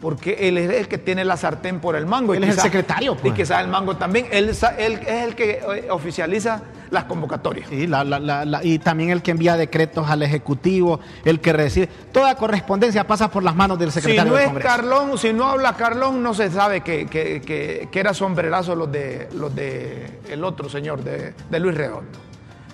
Speaker 1: porque él es el que tiene la sartén por el mango. y
Speaker 3: Él es el secretario, pues.
Speaker 1: Y quizás el mango también. Él, es el que eh, oficializa las convocatorias.
Speaker 3: Sí, la- la- la- la- y también el que envía decretos al Ejecutivo, el que recibe... Toda correspondencia pasa por las manos del
Speaker 1: Si
Speaker 3: secretario
Speaker 1: no
Speaker 3: del
Speaker 1: es. Carlón, si no habla Carlón, no se sabe que, que, que- que era sombrerazo los de los de el otro señor, de, de Luis Redondo.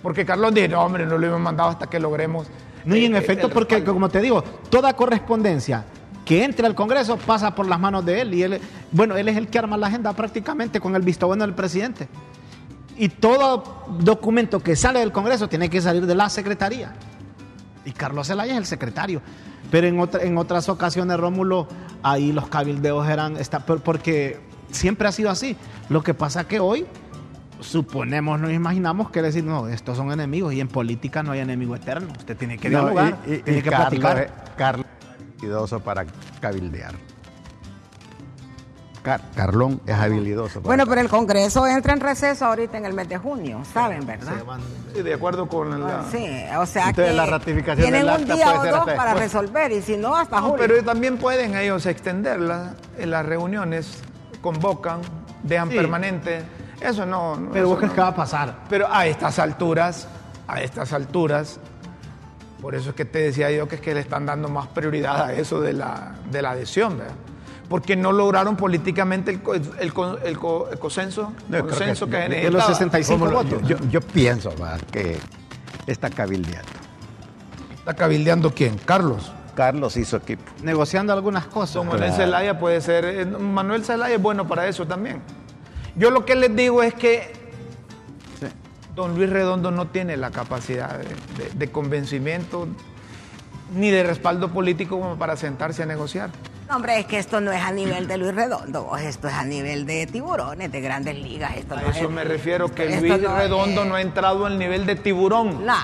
Speaker 1: Porque Carlón dice, no, hombre, no lo hemos mandado hasta que logremos.
Speaker 3: No, y en
Speaker 1: eh,
Speaker 3: efecto, porque
Speaker 1: respaldo".
Speaker 3: como te digo, toda correspondencia que entre al Congreso pasa por las manos de él y él, bueno, él es el que arma la agenda prácticamente con el visto bueno del presidente. Y todo documento que sale del Congreso tiene que salir de la Secretaría. Y Carlos Zelaya es el secretario. Pero en, otra- en otras ocasiones, Rómulo, ahí los cabildeos eran, está, por- porque siempre ha sido así. Lo que pasa que hoy suponemos, nos imaginamos que decir, no, estos son enemigos y en política no hay enemigo eterno. Usted tiene que
Speaker 2: No,
Speaker 3: dialogar,
Speaker 2: y- y-
Speaker 3: tiene
Speaker 2: y
Speaker 3: que
Speaker 2: Carlos
Speaker 3: platicar.
Speaker 2: es- Carlos es habilidoso para cabildear. Car- Carlón es habilidoso. para-
Speaker 4: Bueno, pero el Congreso entra en receso ahorita en el mes de junio, ¿saben, verdad?
Speaker 1: Sí, de acuerdo con la...
Speaker 4: Sí, o sea que
Speaker 2: la ratificación
Speaker 4: tienen
Speaker 2: del
Speaker 4: un
Speaker 2: acta
Speaker 4: día
Speaker 2: puede
Speaker 4: o dos
Speaker 2: hasta
Speaker 4: para resolver y si no, hasta
Speaker 1: No,
Speaker 4: julio.
Speaker 1: pero también pueden ellos extenderla en las reuniones, convocan, dejan
Speaker 3: Sí.
Speaker 1: permanente. Eso no. no,
Speaker 3: Pero
Speaker 1: eso
Speaker 3: vos crees
Speaker 1: no.
Speaker 3: que va a pasar.
Speaker 1: Pero a estas alturas, a estas alturas, por eso es que te decía yo que es que le están dando más prioridad a eso de la, de la adhesión, ¿verdad? Porque no lograron políticamente el, el, co- el co- el consenso,
Speaker 2: No, creo que-
Speaker 1: consenso que,
Speaker 2: de-
Speaker 3: los
Speaker 1: necesitaba.
Speaker 3: 65
Speaker 2: ¿Cómo lo-
Speaker 3: votos.
Speaker 2: Yo, yo- yo pienso que está cabildeando.
Speaker 1: ¿Está cabildeando quién? Carlos.
Speaker 2: Carlos hizo equipo.
Speaker 3: negociando algunas cosas.
Speaker 1: Don Manuel. Zelaya puede ser. eh, Manuel Zelaya es bueno para eso también. Yo lo que les digo es que don Luis Redondo no tiene la capacidad de, de- de convencimiento ni de respaldo político como para sentarse a negociar.
Speaker 4: No, hombre, es que esto no es a nivel de Luis Redondo, vos, esto es a nivel de tiburones, de grandes ligas. Esto
Speaker 1: A
Speaker 4: no
Speaker 1: eso
Speaker 4: es-
Speaker 1: me refiero, que
Speaker 4: esto
Speaker 1: Luis
Speaker 4: no
Speaker 1: Redondo
Speaker 4: es-
Speaker 1: no ha entrado al nivel de tiburón.
Speaker 4: No,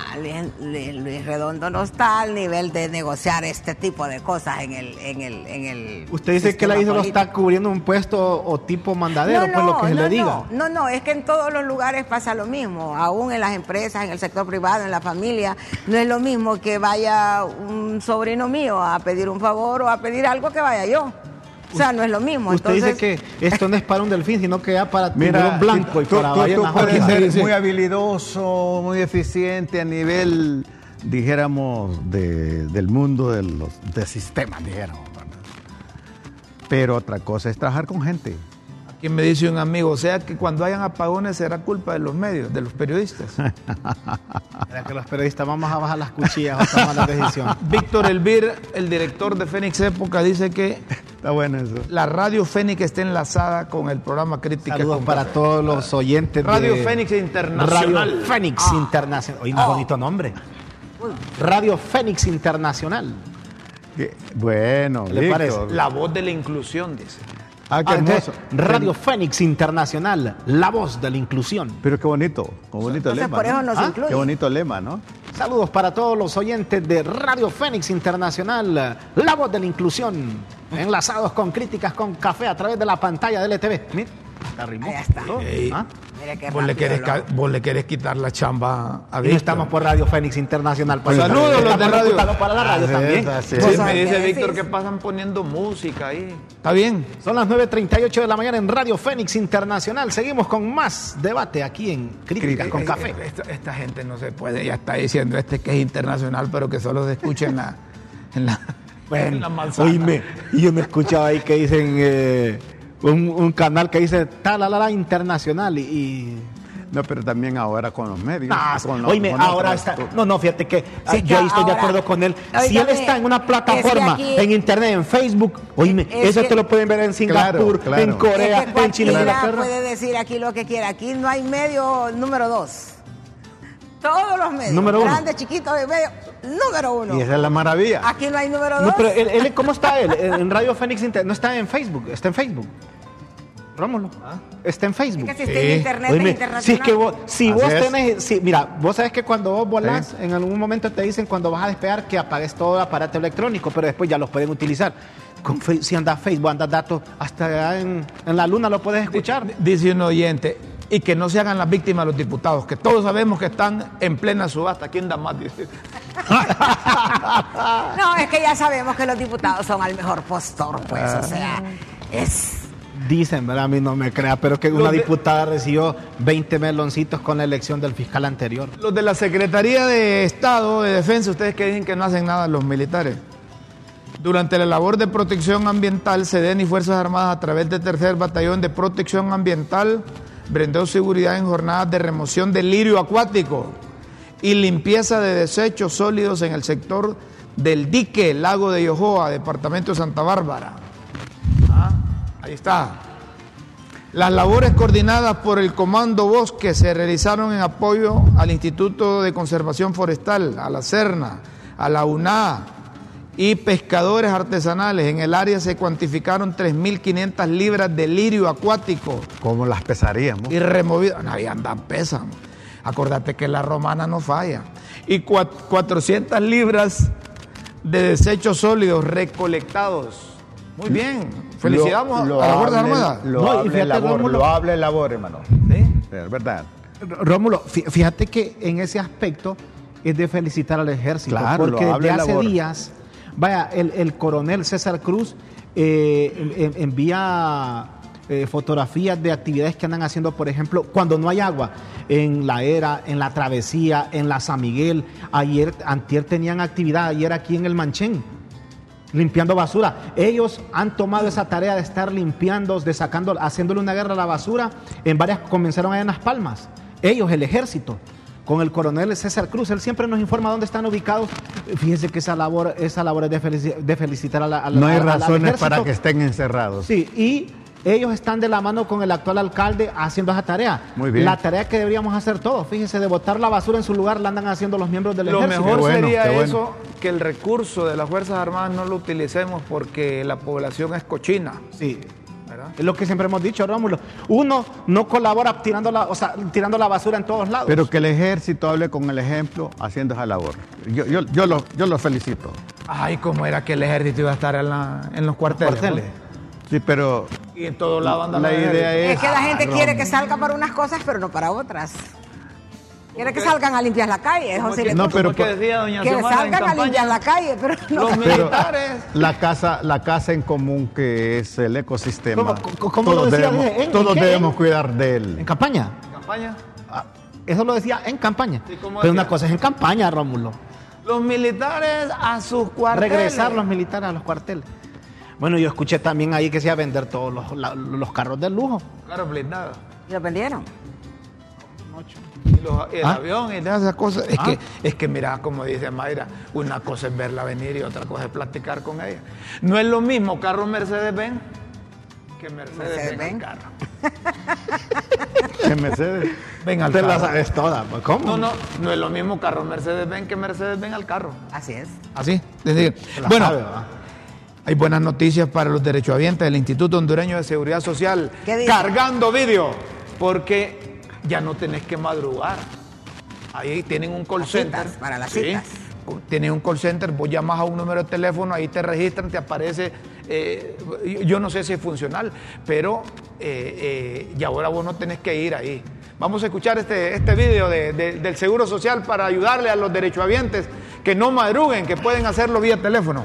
Speaker 4: Luis, Redondo no está al nivel de negociar este tipo de cosas en el... En el, en el
Speaker 3: Usted dice que la isla lo
Speaker 4: político.
Speaker 3: está cubriendo un puesto o tipo mandadero, pues lo que se
Speaker 4: no,
Speaker 3: le diga.
Speaker 4: No, no, no, es que en todos los lugares pasa lo mismo, aún en las empresas, en el sector privado, en la familia, no es lo mismo que vaya un sobrino mío a pedir un favor o a pedir algo que vaya yo. O sea, no es lo mismo.
Speaker 3: Usted
Speaker 4: Entonces,
Speaker 3: dice que esto no es para un delfín, sino que ya para tiburón
Speaker 2: Mira,
Speaker 3: blanco y
Speaker 2: tú,
Speaker 3: para
Speaker 2: tú-
Speaker 3: ballenas
Speaker 2: tú puedes
Speaker 3: blancas.
Speaker 2: ser muy habilidoso, muy eficiente a nivel, dijéramos, de- del mundo de los de sistemas, dijéramos. Pero otra cosa es trabajar con gente.
Speaker 1: Aquí me dice un amigo, o sea que cuando hayan apagones será culpa de los medios, de los periodistas.
Speaker 3: Era que los periodistas vamos a bajar las cuchillas o tomar la decisión.
Speaker 1: Víctor Elvir, el director de Fénix Época, dice que
Speaker 2: Está bueno eso.
Speaker 1: la radio Fénix está enlazada con el programa Crítica
Speaker 3: Saludos
Speaker 1: con
Speaker 3: para todos los oyentes
Speaker 1: Radio
Speaker 3: de
Speaker 1: Fénix Internacional.
Speaker 3: Radio Fénix Internacional. Oye, un bonito nombre. Radio Fénix Internacional.
Speaker 2: Que- Bueno,
Speaker 3: ¿Qué le
Speaker 2: Víctor.
Speaker 3: parece?
Speaker 1: La voz de la inclusión, dice.
Speaker 2: Ah, qué
Speaker 3: Ah,
Speaker 2: hermoso.
Speaker 3: Radio Fénix Internacional, la voz de la inclusión.
Speaker 2: Pero qué bonito, qué bonito
Speaker 4: Entonces,
Speaker 2: lema.
Speaker 4: por eso
Speaker 2: ¿no?
Speaker 4: nos
Speaker 2: Ah,
Speaker 4: incluye.
Speaker 2: Qué bonito lema, ¿no?
Speaker 3: Saludos para todos los oyentes de Radio Fénix Internacional, la voz de la inclusión, enlazados con críticas con café a través de la pantalla del LTV. Mira, arrimó.
Speaker 4: Ahí está.
Speaker 3: ¿Ah?
Speaker 4: Qué
Speaker 1: vos, le querés,
Speaker 4: lo-
Speaker 1: ca- vos le querés quitar la chamba a Víctor.
Speaker 3: estamos por Radio Fénix Internacional. pues,
Speaker 1: Saludos, los de radio.
Speaker 3: para la radio
Speaker 2: Así
Speaker 3: también.
Speaker 1: Sí, me dice
Speaker 4: qué
Speaker 1: Víctor que pasan poniendo música ahí. Está bien.
Speaker 3: Son las 9.38 de la mañana en Radio Fénix Internacional. Seguimos con más debate aquí en Críticas con
Speaker 1: Eh,
Speaker 3: Café.
Speaker 1: eh, Esta, esta gente no se puede, ya está diciendo este que es internacional, pero que solo se escucha en la, en la, en la manzana.
Speaker 3: Oíme, y yo me escuchaba ahí que dicen eh, un, un canal que dice talalala internacional y, y-
Speaker 2: No, pero también ahora con los medios.
Speaker 3: Ah,
Speaker 2: con los-
Speaker 3: oíme,
Speaker 2: con
Speaker 3: ahora está. No, no, fíjate que ah,
Speaker 4: Sí,
Speaker 3: yo ahí estoy de acuerdo con él. Si él está en una plataforma,
Speaker 4: aquí-
Speaker 3: en internet, en Facebook, oíme,
Speaker 4: Es
Speaker 3: eso
Speaker 4: que-
Speaker 3: te lo pueden ver en Singapur,
Speaker 2: claro.
Speaker 3: en Corea,
Speaker 4: Es que
Speaker 3: en Chile,
Speaker 4: puede decir aquí lo que quiera. Aquí no hay medio número dos. Todos los medios,
Speaker 3: Número uno.
Speaker 4: grandes, chiquitos, de medio, número uno.
Speaker 2: Y esa es la maravilla.
Speaker 4: Aquí no hay número dos.
Speaker 3: No, pero él, él, ¿cómo está él? En Radio Fénix Inter- no está en Facebook, está en Facebook. Rómulo, está en Facebook.
Speaker 4: Es que si está en internet es
Speaker 3: Oíme,
Speaker 4: internacional.
Speaker 3: si es que vos, si vos
Speaker 2: es.
Speaker 3: tenés, si- mira, vos sabes que cuando vos volás, en algún momento te dicen cuando vas a despegar que apagues todo el aparato electrónico, pero después ya los pueden utilizar. Con si andas Facebook, andas datos, hasta allá en, en la luna lo puedes escuchar.
Speaker 1: Dice un oyente, y que no se hagan las víctimas los diputados, que todos sabemos que están en plena subasta. ¿Quién da más?
Speaker 4: No, es que ya sabemos que los diputados son al mejor postor, pues,
Speaker 3: Ah.
Speaker 4: o sea, es...
Speaker 3: Dicen, ¿verdad? A mí no me crea, pero que una
Speaker 1: de-
Speaker 3: diputada recibió 20 meloncitos con la elección del fiscal anterior.
Speaker 1: Los de la Secretaría de Estado de Defensa, ustedes que dicen que no hacen nada los militares. Durante la labor de protección ambiental, SEDEN y Fuerzas Armadas a través del Tercer Batallón de Protección Ambiental brindó seguridad en jornadas de remoción de lirio acuático y limpieza de desechos sólidos en el sector del dique Lago de Yojoa, departamento de Santa Bárbara. Ah, ahí está. Las labores coordinadas por el Comando Bosque se realizaron en apoyo al Instituto de Conservación Forestal, a la CERNA, a la UNA y pescadores artesanales. En el área se cuantificaron 3.500 libras de lirio acuático
Speaker 2: ¿Cómo las pesaríamos?
Speaker 1: y removido. No, ahí andan pesan. Acordate que la romana no falla. Y cua- 400 libras de desechos sólidos recolectados Muy bien. Felicitamos
Speaker 2: Lo-
Speaker 1: a las Fuerzas Armadas.
Speaker 2: Lo
Speaker 3: No,
Speaker 2: hable
Speaker 3: fíjate,
Speaker 2: labor,
Speaker 3: Rómulo-
Speaker 2: lo hable labor, hermano.
Speaker 1: ¿Sí?
Speaker 2: Es verdad.
Speaker 3: Rómulo, fí- fíjate que en ese aspecto es de felicitar al ejército.
Speaker 2: Claro,
Speaker 3: porque
Speaker 2: lo
Speaker 3: desde hace
Speaker 2: labor.
Speaker 3: días, vaya, el, el coronel César Cruz eh, en- en- envía eh, fotografías de actividades que andan haciendo, por ejemplo, cuando no hay agua, en la era, en la travesía, en la San Miguel. Ayer, antier tenían actividad, ayer aquí en el Manchén limpiando basura. Ellos han tomado esa tarea de estar limpiando, de sacando, haciéndole una guerra a la basura. En varias comenzaron allá en Las Palmas. Ellos, el ejército, con el coronel César Cruz, él siempre nos informa dónde están ubicados. Fíjense que esa labor, esa labor es de, felici- de felicitar a la, a la-
Speaker 2: No hay
Speaker 3: a-
Speaker 2: razones para que estén encerrados.
Speaker 3: Sí, y ellos están de la mano con el actual alcalde haciendo esa tarea.
Speaker 2: Muy bien.
Speaker 3: La tarea que deberíamos hacer todos, fíjense, de botar la basura en su lugar la andan haciendo los miembros del
Speaker 1: Lo
Speaker 3: ejército.
Speaker 1: mejor
Speaker 2: Qué bueno,
Speaker 1: sería
Speaker 2: bueno.
Speaker 1: eso, que el recurso de las Fuerzas Armadas no lo utilicemos porque la población es cochina.
Speaker 3: Sí.
Speaker 1: ¿verdad?
Speaker 3: Es lo que siempre hemos dicho, Rómulo. Uno no colabora tirando la, o sea, tirando la basura en todos lados.
Speaker 2: Pero que el ejército hable con el ejemplo haciendo esa labor. Yo, yo, yo, lo, yo lo felicito.
Speaker 1: Ay, cómo era que el ejército iba a estar en, la- en los cuarteles.
Speaker 3: Cuarteles.
Speaker 2: Sí, pero.
Speaker 1: Y en todos lados andan
Speaker 2: la idea es...
Speaker 4: Es que la gente
Speaker 2: Ah,
Speaker 4: quiere que salga para unas cosas, pero no para otras. Quiere que salgan a limpiar la calle, José
Speaker 1: que-
Speaker 2: No, pero
Speaker 1: que
Speaker 2: por-
Speaker 1: decía doña
Speaker 4: Que
Speaker 1: Xiomara en
Speaker 4: salgan a limpiar la calle, pero no.
Speaker 1: Los
Speaker 2: Pero
Speaker 1: militares.
Speaker 2: la casa, la casa en común que es el ecosistema.
Speaker 3: ¿Cómo- cómo- lo
Speaker 2: todos
Speaker 3: decía?
Speaker 2: debemos,
Speaker 3: ¿En- en
Speaker 2: todos debemos cuidar de él.
Speaker 3: En campaña.
Speaker 1: campaña.
Speaker 3: Ah, Eso lo decía en campaña.
Speaker 1: Sí, ¿cómo
Speaker 3: Pero
Speaker 1: decía?
Speaker 3: una cosa es en campaña, Rómulo.
Speaker 1: Los militares a sus cuarteles.
Speaker 3: Regresar los militares a los cuarteles. Bueno, yo escuché también ahí que se iba a vender todos los, la- los carros de lujo.
Speaker 1: Claro, blindado.
Speaker 4: ¿Y lo vendieron?
Speaker 1: Y, los- y el
Speaker 3: Ah.
Speaker 1: avión y todas esas cosas. Es,
Speaker 3: Ah.
Speaker 1: que, es que, mira, como dice Mayra, una cosa es verla venir y otra cosa es platicar con ella. No es lo mismo carro Mercedes-Benz que Mercedes-Benz
Speaker 4: Mercedes-Benz.
Speaker 1: carro.
Speaker 2: En Mercedes.
Speaker 1: Ven al
Speaker 3: Te la sabes toda. pues, ¿Cómo?
Speaker 1: No, no, no es lo mismo carro Mercedes-Benz que Mercedes-Benz al carro.
Speaker 4: Así es.
Speaker 1: Así. Es decir,
Speaker 3: Se la
Speaker 1: bueno,
Speaker 3: sabe, ¿va?
Speaker 1: Hay buenas noticias para los derechohabientes del Instituto Hondureño de Seguridad Social.
Speaker 4: ¿Qué dice?
Speaker 1: Cargando vídeo, porque ya no tenés que madrugar. Ahí tienen un call
Speaker 4: Las
Speaker 1: center.
Speaker 4: citas, para las
Speaker 1: Sí.
Speaker 4: citas.
Speaker 1: Tienen un call center, vos llamas a un número de teléfono, ahí te registran, te aparece, eh, yo no sé si es funcional, pero eh, eh, y ahora vos no tenés que ir ahí. Vamos a escuchar este, este video de- de- del Seguro Social para ayudarle a los derechohabientes que no madruguen, que pueden hacerlo vía teléfono.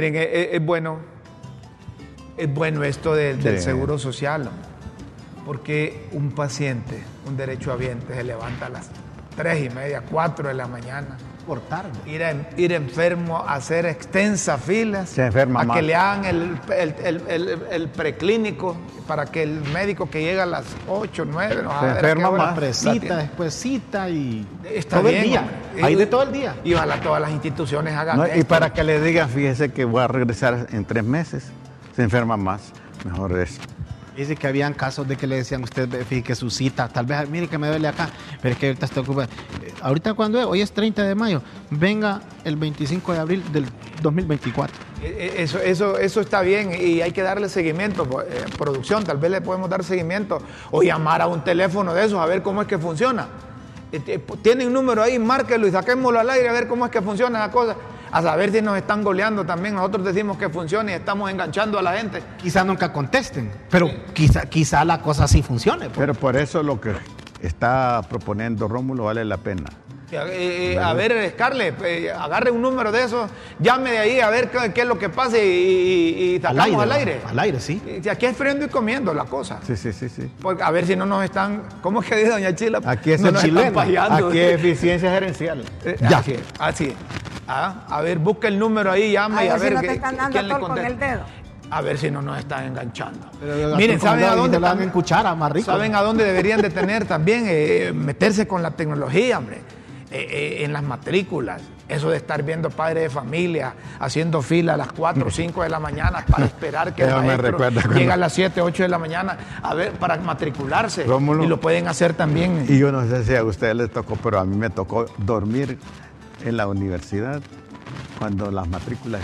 Speaker 1: Miren, es, es- es bueno, es bueno esto del, seguro social, ¿no? porque un paciente, un derechohabiente, se levanta a las tres y media, cuatro de la mañana, Ir, a- ir enfermo a hacer extensas filas,
Speaker 2: Se enferma
Speaker 1: a
Speaker 2: más.
Speaker 1: que le hagan el, el- el- el- el preclínico para que el médico que llega a las 8, 9, no, a ver a
Speaker 2: enferma más.
Speaker 3: Presita, después cita y
Speaker 1: Está
Speaker 3: todo
Speaker 1: bien,
Speaker 3: el día.
Speaker 1: hombre.
Speaker 3: Hay
Speaker 1: Y-
Speaker 3: de todo el día.
Speaker 1: Y ojalá todas las instituciones hagan
Speaker 2: ¿no? Y para que le digan, fíjese que voy a regresar en tres meses, se enferma más. Mejor es
Speaker 3: Dice que habían casos de que le decían usted, fíjese su cita, tal vez, mire que me duele acá, pero es que ahorita está ocupado. Eh, Ahorita cuando es, hoy es 30 de mayo, venga el 25 de abril del 2024.
Speaker 1: Eh, eh, Eso, eso, eso está bien y hay que darle seguimiento. eh, producción, tal vez le podemos dar seguimiento o llamar a un teléfono de esos a ver cómo es que funciona. Eh, Tiene un número ahí, márquelo y saquémoslo al aire a ver cómo es que funciona la cosa. A saber si nos están goleando también. Nosotros decimos que funciona y estamos enganchando a la gente.
Speaker 3: Quizá nunca contesten, pero quizá, quizá la cosa sí funcione. pues.
Speaker 2: Pero por eso lo que está proponiendo Rómulo vale la pena.
Speaker 1: Eh, eh, a ver, Scarlett, eh, agarre un número de esos, llame de ahí a ver qué, qué es lo que pasa y, y, y sacamos al aire.
Speaker 3: Al aire, sí.
Speaker 1: Y Aquí es friendo y comiendo la cosa.
Speaker 2: Sí, sí, sí, sí.
Speaker 1: Porque a ver si no nos están. ¿Cómo es que dice Doña Chila?
Speaker 2: Aquí es
Speaker 1: no
Speaker 2: el chileno. Aquí es eficiencia gerencial.
Speaker 1: Eh,
Speaker 2: Ya.
Speaker 1: Así es. Así es. Ah, a ver, busca el número ahí, llama
Speaker 4: A
Speaker 1: y a
Speaker 4: ver si
Speaker 1: ver
Speaker 4: no
Speaker 1: qué-
Speaker 4: te están dando
Speaker 1: quién le
Speaker 4: con
Speaker 1: contesta.
Speaker 4: el dedo.
Speaker 1: A ver si no nos están enganchando.
Speaker 3: Pero
Speaker 1: Miren, ¿saben a dónde
Speaker 3: lo dan
Speaker 1: tam-
Speaker 3: en cuchara, más rico.
Speaker 1: ¿Saben a dónde deberían de tener también? eh, meterse con la tecnología, hombre. Eh, eh, en las matrículas. Eso de estar viendo padres de familia haciendo fila a las 4 o 5 de la mañana para esperar que el
Speaker 2: me
Speaker 1: maestro
Speaker 2: cuando-
Speaker 1: llegue a las 7, 8 de la mañana a ver para matricularse.
Speaker 2: Rómulo.
Speaker 1: Y lo pueden hacer también.
Speaker 2: Y yo no sé si a ustedes les tocó, pero a mí me tocó dormir en la universidad cuando las matrículas.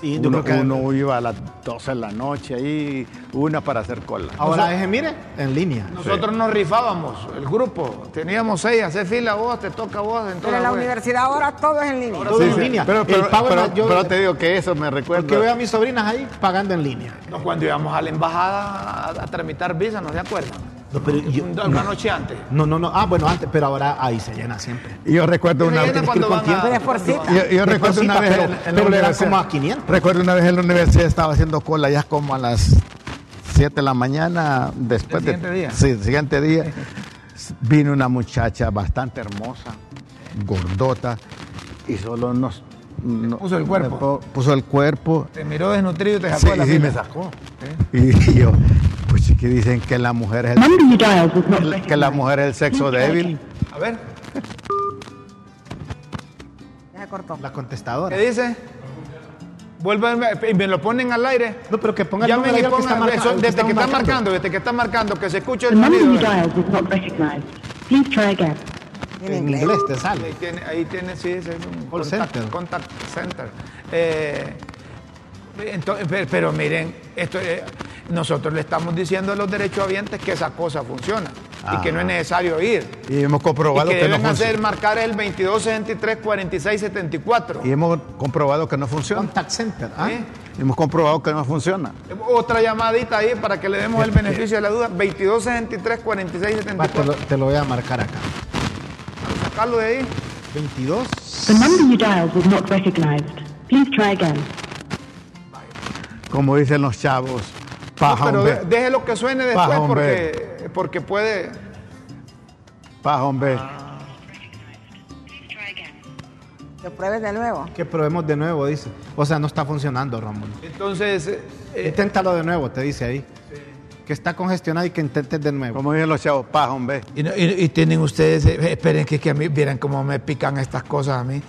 Speaker 3: Sí, yo
Speaker 2: uno,
Speaker 3: creo que-
Speaker 2: uno iba a las 12 de la noche ahí, una para hacer cola.
Speaker 3: Ahora, deje, mire, en línea.
Speaker 1: Nosotros nos rifábamos, el grupo. Teníamos seis, hacer fila vos, te toca a vos.
Speaker 4: Pero
Speaker 1: entonces,
Speaker 4: en la universidad ahora todo es en línea.
Speaker 3: Todo en línea.
Speaker 2: Pero,
Speaker 3: El
Speaker 2: pero,
Speaker 3: pago es
Speaker 2: pero-
Speaker 3: yo-
Speaker 2: pero te digo que eso me
Speaker 3: Porque
Speaker 2: recuerda.
Speaker 3: veo a mis sobrinas ahí pagando en línea.
Speaker 1: No, cuando íbamos a la embajada a, a tramitar visa, ¿no se acuerdan?
Speaker 3: No, pero yo-
Speaker 1: Un- una noche antes.
Speaker 3: No, no, no. Ah, bueno, antes, pero ahora ahí se llena siempre.
Speaker 2: Y yo recuerdo una vez. Yo, yo
Speaker 3: De
Speaker 2: recuerdo una vez
Speaker 3: pero-
Speaker 2: en, en la
Speaker 3: pero
Speaker 2: universidad.
Speaker 3: como a 500.
Speaker 2: Recuerdo una vez en la universidad estaba haciendo cola ya como a las 7 de la mañana después
Speaker 1: ¿Del
Speaker 2: de-
Speaker 1: siguiente día?
Speaker 2: Sí, el siguiente día. Vino una muchacha bastante hermosa, gordota y solo nos no-
Speaker 1: puso el cuerpo.
Speaker 2: Puso el cuerpo.
Speaker 1: Te miró desnutrido y te sacó
Speaker 2: Sí,
Speaker 1: de la
Speaker 2: sí, me sacó. Y yo, pues que dicen que la mujer es el,
Speaker 6: not
Speaker 2: que la mujer es el sexo débil.
Speaker 1: A ver,
Speaker 4: Ya se cortó.
Speaker 3: La contestadora.
Speaker 1: ¿qué dice? Vuelve y me lo ponen al aire.
Speaker 3: No, pero que ponga el
Speaker 1: Llamen
Speaker 3: número
Speaker 1: y pongan eso,
Speaker 3: el
Speaker 1: desde que está marcando, desde que está marcando, que se escuche
Speaker 6: The
Speaker 1: el
Speaker 6: number you
Speaker 1: sonido.
Speaker 6: dialed was not recognized. Please try again.
Speaker 4: En inglés.
Speaker 3: te
Speaker 1: Ahí
Speaker 3: sale.
Speaker 1: tiene, ahí tiene, sí, es un
Speaker 3: Call
Speaker 1: contact,
Speaker 3: center.
Speaker 1: contact center. Eh, entonces, pero, pero miren, esto, eh, nosotros le estamos diciendo a los derechohabientes que esa cosa funciona y que no es necesario ir.
Speaker 2: Y hemos
Speaker 1: Y
Speaker 2: comprobado
Speaker 1: que
Speaker 2: que, no
Speaker 1: deben hacer
Speaker 2: funciona.
Speaker 1: marcar el 22 63 46 74.
Speaker 2: Y hemos comprobado que no funciona.
Speaker 3: Contact Center. ¿ah?
Speaker 1: ¿Eh?
Speaker 2: Hemos comprobado que no funciona.
Speaker 1: Otra llamadita ahí para que le demos el beneficio de la duda. 22 63 46
Speaker 3: Va, te, lo,
Speaker 1: 74.
Speaker 3: te lo voy a marcar acá.
Speaker 1: Sacarlo de ahí.
Speaker 3: 22.
Speaker 6: The number you dialed was not recognized. Please try again.
Speaker 2: Como dicen los chavos, paja,
Speaker 1: Pero
Speaker 2: hombre.
Speaker 1: de- déjelo que suene después
Speaker 2: Paja,
Speaker 1: porque, porque puede.
Speaker 2: Paja, hombre.
Speaker 4: Que pruebes de nuevo.
Speaker 3: Que probemos de nuevo, dice. O sea, no está funcionando, Rómulo.
Speaker 1: Entonces, eh, eh,
Speaker 3: Inténtalo de nuevo, te dice ahí. Que está congestionado y que intentes de nuevo.
Speaker 2: Como dicen los chavos, paja, hombre.
Speaker 1: y, no- y- y tienen ustedes, eh, esperen que, que a mí, vieran cómo me pican estas cosas a mí.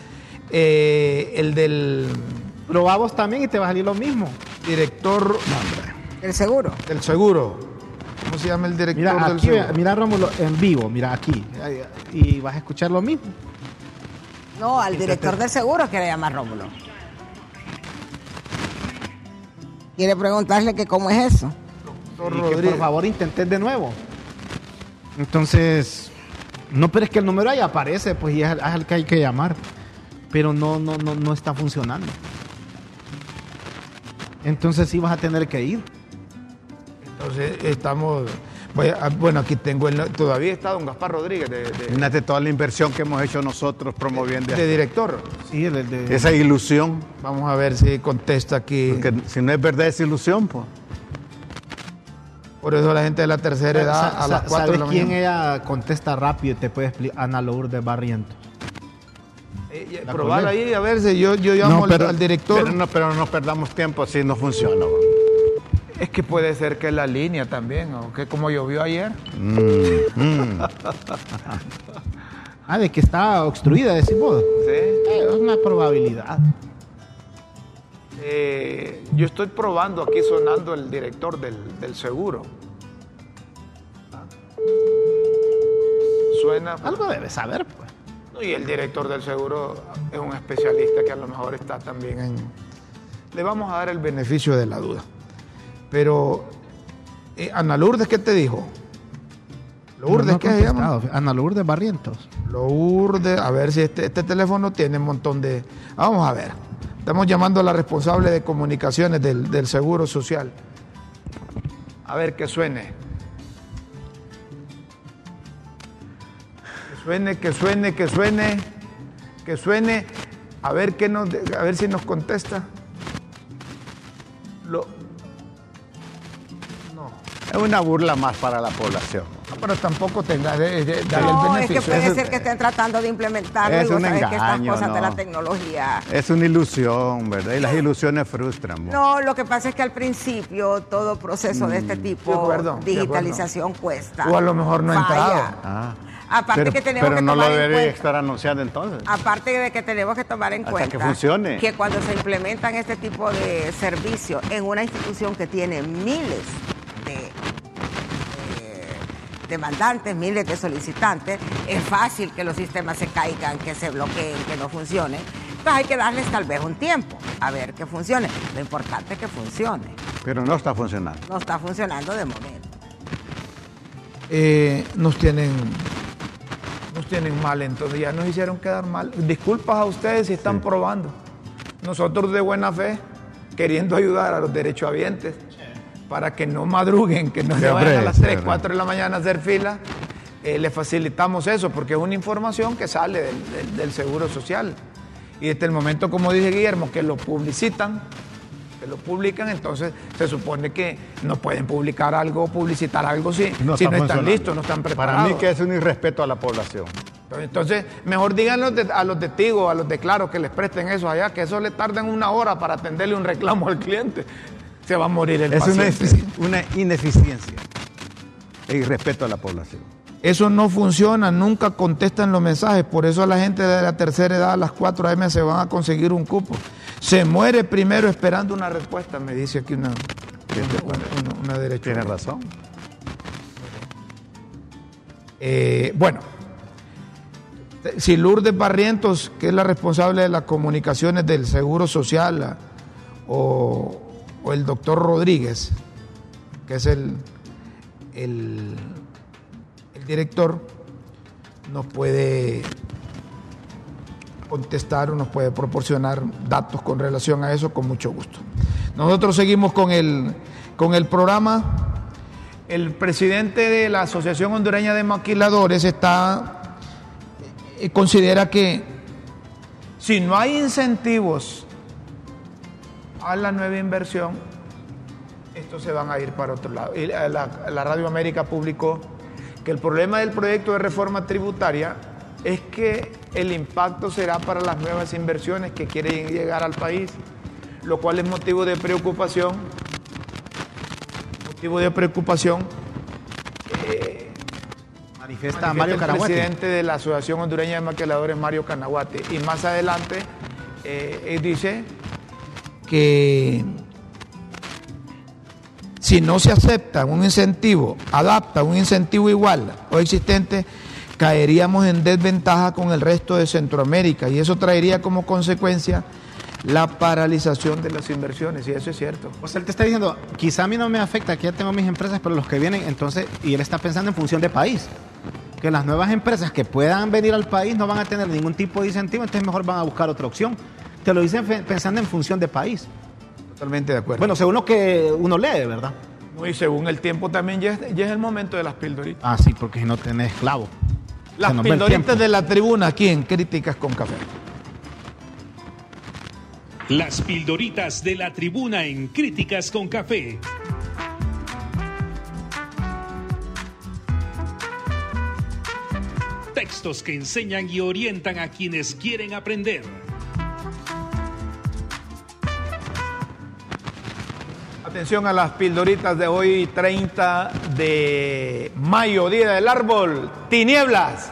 Speaker 1: Eh, el del
Speaker 3: Probamos también y te va a salir lo mismo.
Speaker 1: Director no, hombre,
Speaker 4: El seguro.
Speaker 1: del seguro. ¿Cómo se llama el director
Speaker 3: Mira,
Speaker 1: del
Speaker 3: aquí,
Speaker 1: seguro?
Speaker 3: mira, Rómulo, en vivo, mira aquí. Y vas a escuchar lo mismo.
Speaker 4: No, al director del seguro quiere llamar Rómulo. Quiere preguntarle que cómo es eso.
Speaker 1: Doctor
Speaker 3: Y que por favor intentes de nuevo. Entonces, no, pero es que el número ahí aparece, pues y es, el que hay que llamar. Pero no, no, no, no está funcionando. Entonces sí vas a tener que ir.
Speaker 1: Entonces estamos. bueno, aquí tengo el. Todavía está don Gaspar Rodríguez de, de-
Speaker 2: Imagínate toda la inversión que hemos hecho nosotros promoviendo
Speaker 1: de director.
Speaker 3: Sí, el, el de-
Speaker 2: esa ilusión.
Speaker 1: Vamos a ver si contesta aquí.
Speaker 2: Porque si no es verdad, es ilusión, pues.
Speaker 1: Por eso la gente de la tercera edad a las
Speaker 3: sa-
Speaker 1: 4 de
Speaker 3: ¿Sabes quién ella contesta rápido y te puede explicar? Ana Lourdes Barrientos.
Speaker 1: Eh, eh, probar ahí, a ver si yo, yo llamo al- al, director.
Speaker 2: Pero no, pero no perdamos tiempo, así no funciona.
Speaker 1: Es que puede ser que la línea también, o que como llovió ayer.
Speaker 3: Ah, de que está obstruida, decís vos.
Speaker 1: Sí.
Speaker 3: Eh, es una probabilidad.
Speaker 1: Eh, yo estoy probando aquí sonando el director del, del seguro. Suena.
Speaker 3: Algo debe saber, pues.
Speaker 1: No, Y el director del seguro es un especialista que a lo mejor está también en... Le vamos a dar el beneficio de la duda. Pero, eh, Ana Lourdes, ¿qué te dijo? Lourdes,
Speaker 3: No,
Speaker 1: ¿qué se llama?
Speaker 3: Ana Lourdes Barrientos.
Speaker 1: Lourdes, a ver si este, este teléfono tiene un montón de... Vamos a ver. Estamos llamando a la responsable de comunicaciones del, del Seguro Social. A ver que suene. Suene, que suene, que suene, que suene. A ver, qué nos, a ver si nos contesta. Lo, no,
Speaker 2: Es una burla más para la población.
Speaker 1: No, pero tampoco tenga de, de- darle el
Speaker 4: No, es que
Speaker 1: beneficio.
Speaker 4: puede
Speaker 2: Eso-
Speaker 4: ser que estén tratando de implementarlo
Speaker 2: Es
Speaker 4: y vos
Speaker 2: un
Speaker 4: sabés que estas
Speaker 2: engaño,
Speaker 4: cosas de
Speaker 2: no.
Speaker 4: la tecnología.
Speaker 2: Es una ilusión, ¿verdad? Y las ilusiones frustran. ¿no?
Speaker 4: No, lo que pasa es que al principio todo proceso de este tipo,
Speaker 1: Mm, de acuerdo, de
Speaker 4: digitalización cuesta.
Speaker 1: O a lo mejor no ha entrado.
Speaker 2: Ah.
Speaker 4: Aparte
Speaker 2: pero,
Speaker 4: que tenemos
Speaker 2: pero
Speaker 4: que
Speaker 2: no lo
Speaker 4: tomar en
Speaker 2: debería
Speaker 4: cuenta-
Speaker 2: estar anunciando entonces.
Speaker 4: Aparte de que tenemos que tomar en
Speaker 2: Hasta
Speaker 4: cuenta
Speaker 2: que funcione.
Speaker 4: que cuando se implementan este tipo de servicios en una institución que tiene miles de demandantes, miles de solicitantes, es fácil que los sistemas se caigan, que se bloqueen, que no funcionen. Entonces hay que darles tal vez un tiempo a ver que funcione. Lo importante es que funcione.
Speaker 2: Pero no está funcionando.
Speaker 4: No está funcionando de momento.
Speaker 1: eh, nos tienen nos tienen mal, entonces ya nos hicieron quedar mal. Disculpas a ustedes si están probando. Nosotros de buena fe, queriendo ayudar a los derechohabientes para que no madruguen, que no se vayan a las
Speaker 2: sí,
Speaker 1: 3,
Speaker 2: hombre.
Speaker 1: 4 de la mañana a hacer fila, eh, le facilitamos eso, porque es una información que sale del, del- del Seguro Social. Y desde el momento, como dice Guillermo, que lo publicitan, que lo publican, entonces se supone que no pueden publicar algo, publicitar algo si no, si no están listos, no están preparados.
Speaker 2: Para mí que es un irrespeto a la población.
Speaker 1: Entonces, mejor díganlo a los testigos, a los declaros que les presten eso allá, que eso le tardan una hora para atenderle un reclamo al cliente. Se va a morir el
Speaker 2: Es
Speaker 1: paciente.
Speaker 2: efici- una ineficiencia e irrespeto a la población.
Speaker 1: Eso no funciona, nunca contestan los mensajes, por eso a la gente de la tercera edad a las 4 a.m. se van a conseguir un cupo. Se muere primero esperando una respuesta, me dice aquí una, una, una, una derecha.
Speaker 2: Tiene razón.
Speaker 1: Eh, bueno, si Lourdes Barrientos, que es la responsable de las comunicaciones del Seguro Social, la- o, o el doctor Rodríguez, que es el, el, director, nos puede contestar o nos puede proporcionar datos con relación a eso, con mucho gusto. Nosotros seguimos con el, con el programa. El presidente de la Asociación Hondureña de Maquiladores está, eh, considera que si no hay incentivos a la nueva inversión, estos se van a ir para otro lado. Y la, Radio América publicó que el problema del proyecto de reforma tributaria es que el impacto será para las nuevas inversiones que quieren llegar al país, lo cual es motivo de preocupación motivo de preocupación
Speaker 3: Manifiesta
Speaker 1: manifiesta
Speaker 3: Mario
Speaker 1: el presidente de la Asociación Hondureña de Maquiladores, Mario Canaguate. Y más adelante eh, él dice que si no se acepta un incentivo, adapta un incentivo igual o existente, caeríamos en desventaja con el resto de Centroamérica y eso traería como consecuencia la paralización de las inversiones, y eso es cierto.
Speaker 3: O sea, él te está diciendo, quizá a mí no me afecta, aquí ya tengo mis empresas, pero los que vienen, entonces, y él está pensando en función de país. Que las nuevas empresas que puedan venir al país no van a tener ningún tipo de incentivo, entonces mejor van a buscar otra opción. Te lo dicen pensando en función de país.
Speaker 1: Totalmente de acuerdo.
Speaker 3: Bueno, según lo que uno lee, ¿verdad?
Speaker 1: y según el tiempo también ya es, ya es el momento de las pildoritas.
Speaker 3: Ah, sí, porque si no tenés esclavo.
Speaker 1: Las pildoritas de la tribuna aquí en Críticas con Café.
Speaker 7: Las pildoritas de la tribuna en Críticas con Café. Textos que enseñan y orientan a quienes quieren aprender.
Speaker 1: Atención a las pildoritas de hoy, 30 de mayo, Día del Árbol, tinieblas.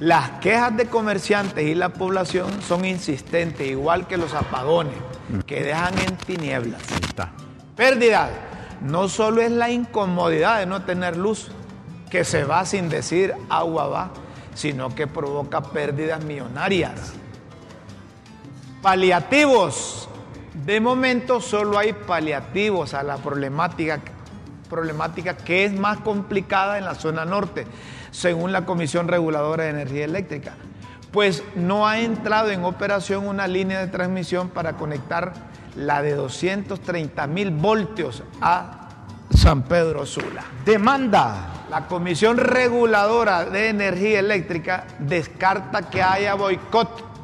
Speaker 1: Las quejas de comerciantes y la población son insistentes, igual que los apagones, que dejan en tinieblas.
Speaker 2: Ahí está.
Speaker 1: Pérdida. No solo es la incomodidad de no tener luz, que se va sin decir agua va, sino que provoca pérdidas millonarias. Paliativos. De momento solo hay paliativos a la problemática, problemática que es más complicada en la zona norte, según la Comisión Reguladora de Energía Eléctrica. Pues no ha entrado en operación una línea de transmisión para conectar la de 230 mil voltios a San Pedro Sula.
Speaker 3: Demanda.
Speaker 1: La Comisión Reguladora de Energía Eléctrica descarta que haya boicot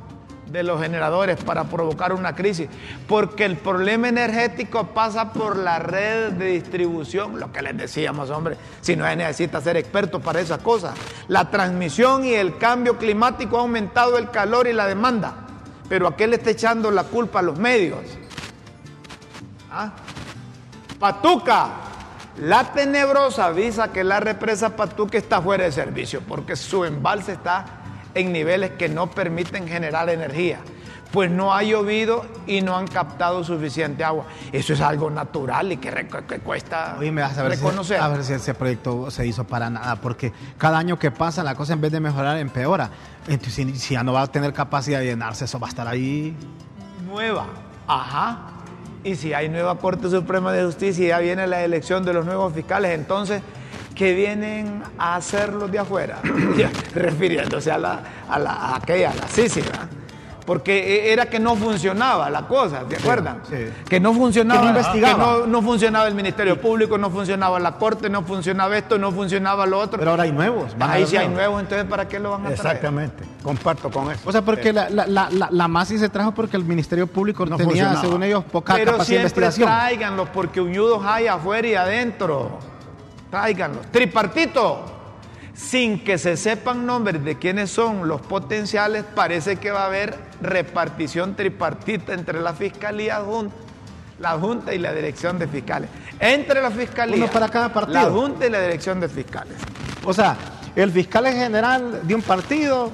Speaker 1: de los generadores para provocar una crisis, porque el problema energético pasa por la red de distribución, lo que les decíamos, hombre, si no se necesita ser experto para esas cosas. La transmisión y el cambio climático ha aumentado el calor y la demanda, pero ¿a qué le está echando la culpa a los medios? ¿Ah? Patuca, la tenebrosa avisa que la represa Patuca está fuera de servicio porque su embalse está en niveles que no permiten generar energía. Pues no ha llovido y no han captado suficiente agua. Eso es algo natural y que, que cuesta
Speaker 3: Oye, me vas a ver, si,
Speaker 1: reconocer.
Speaker 3: a ver si ese proyecto se hizo para nada, porque cada año que pasa la cosa en vez de mejorar empeora. Entonces, si, si ya no va a tener capacidad de llenarse, eso va a estar ahí.
Speaker 1: Nueva, ajá. Y si hay nueva Corte Suprema de Justicia y ya viene la elección de los nuevos fiscales, entonces, ¿qué vienen a hacer los de afuera? Refiriéndose a, la, a, la, a aquella, a la Sisi. Porque e- era que no funcionaba la cosa, ¿te acuerdan?
Speaker 3: sí.
Speaker 1: Que no funcionaba,
Speaker 3: Que no investigaba.
Speaker 1: que no, no funcionaba el Ministerio Público, no funcionaba la Corte, no funcionaba esto, no funcionaba lo otro.
Speaker 3: Pero ahora hay nuevos.
Speaker 1: Ahí sí hay nuevos, entonces ¿para qué lo van a traer?
Speaker 2: Exactamente. Comparto con eso.
Speaker 3: O sea, porque la, la, la, la, la MASI se trajo porque el Ministerio Público
Speaker 2: No
Speaker 3: tenía,
Speaker 2: funcionaba.
Speaker 3: según ellos, poca
Speaker 1: Pero
Speaker 3: capacidad de
Speaker 1: siempre
Speaker 3: investigación.
Speaker 1: tráiganlos porque uñudos hay afuera y adentro. Tráiganlos. Tripartito. Sin que se sepan nombres de quiénes son los potenciales, parece que va a haber repartición tripartita entre la Fiscalía Junta, la Junta y la Dirección de Fiscales. Entre la Fiscalía,
Speaker 3: Uno para cada partido.
Speaker 1: la Junta y la Dirección de Fiscales.
Speaker 3: O sea, el fiscal en general de un partido,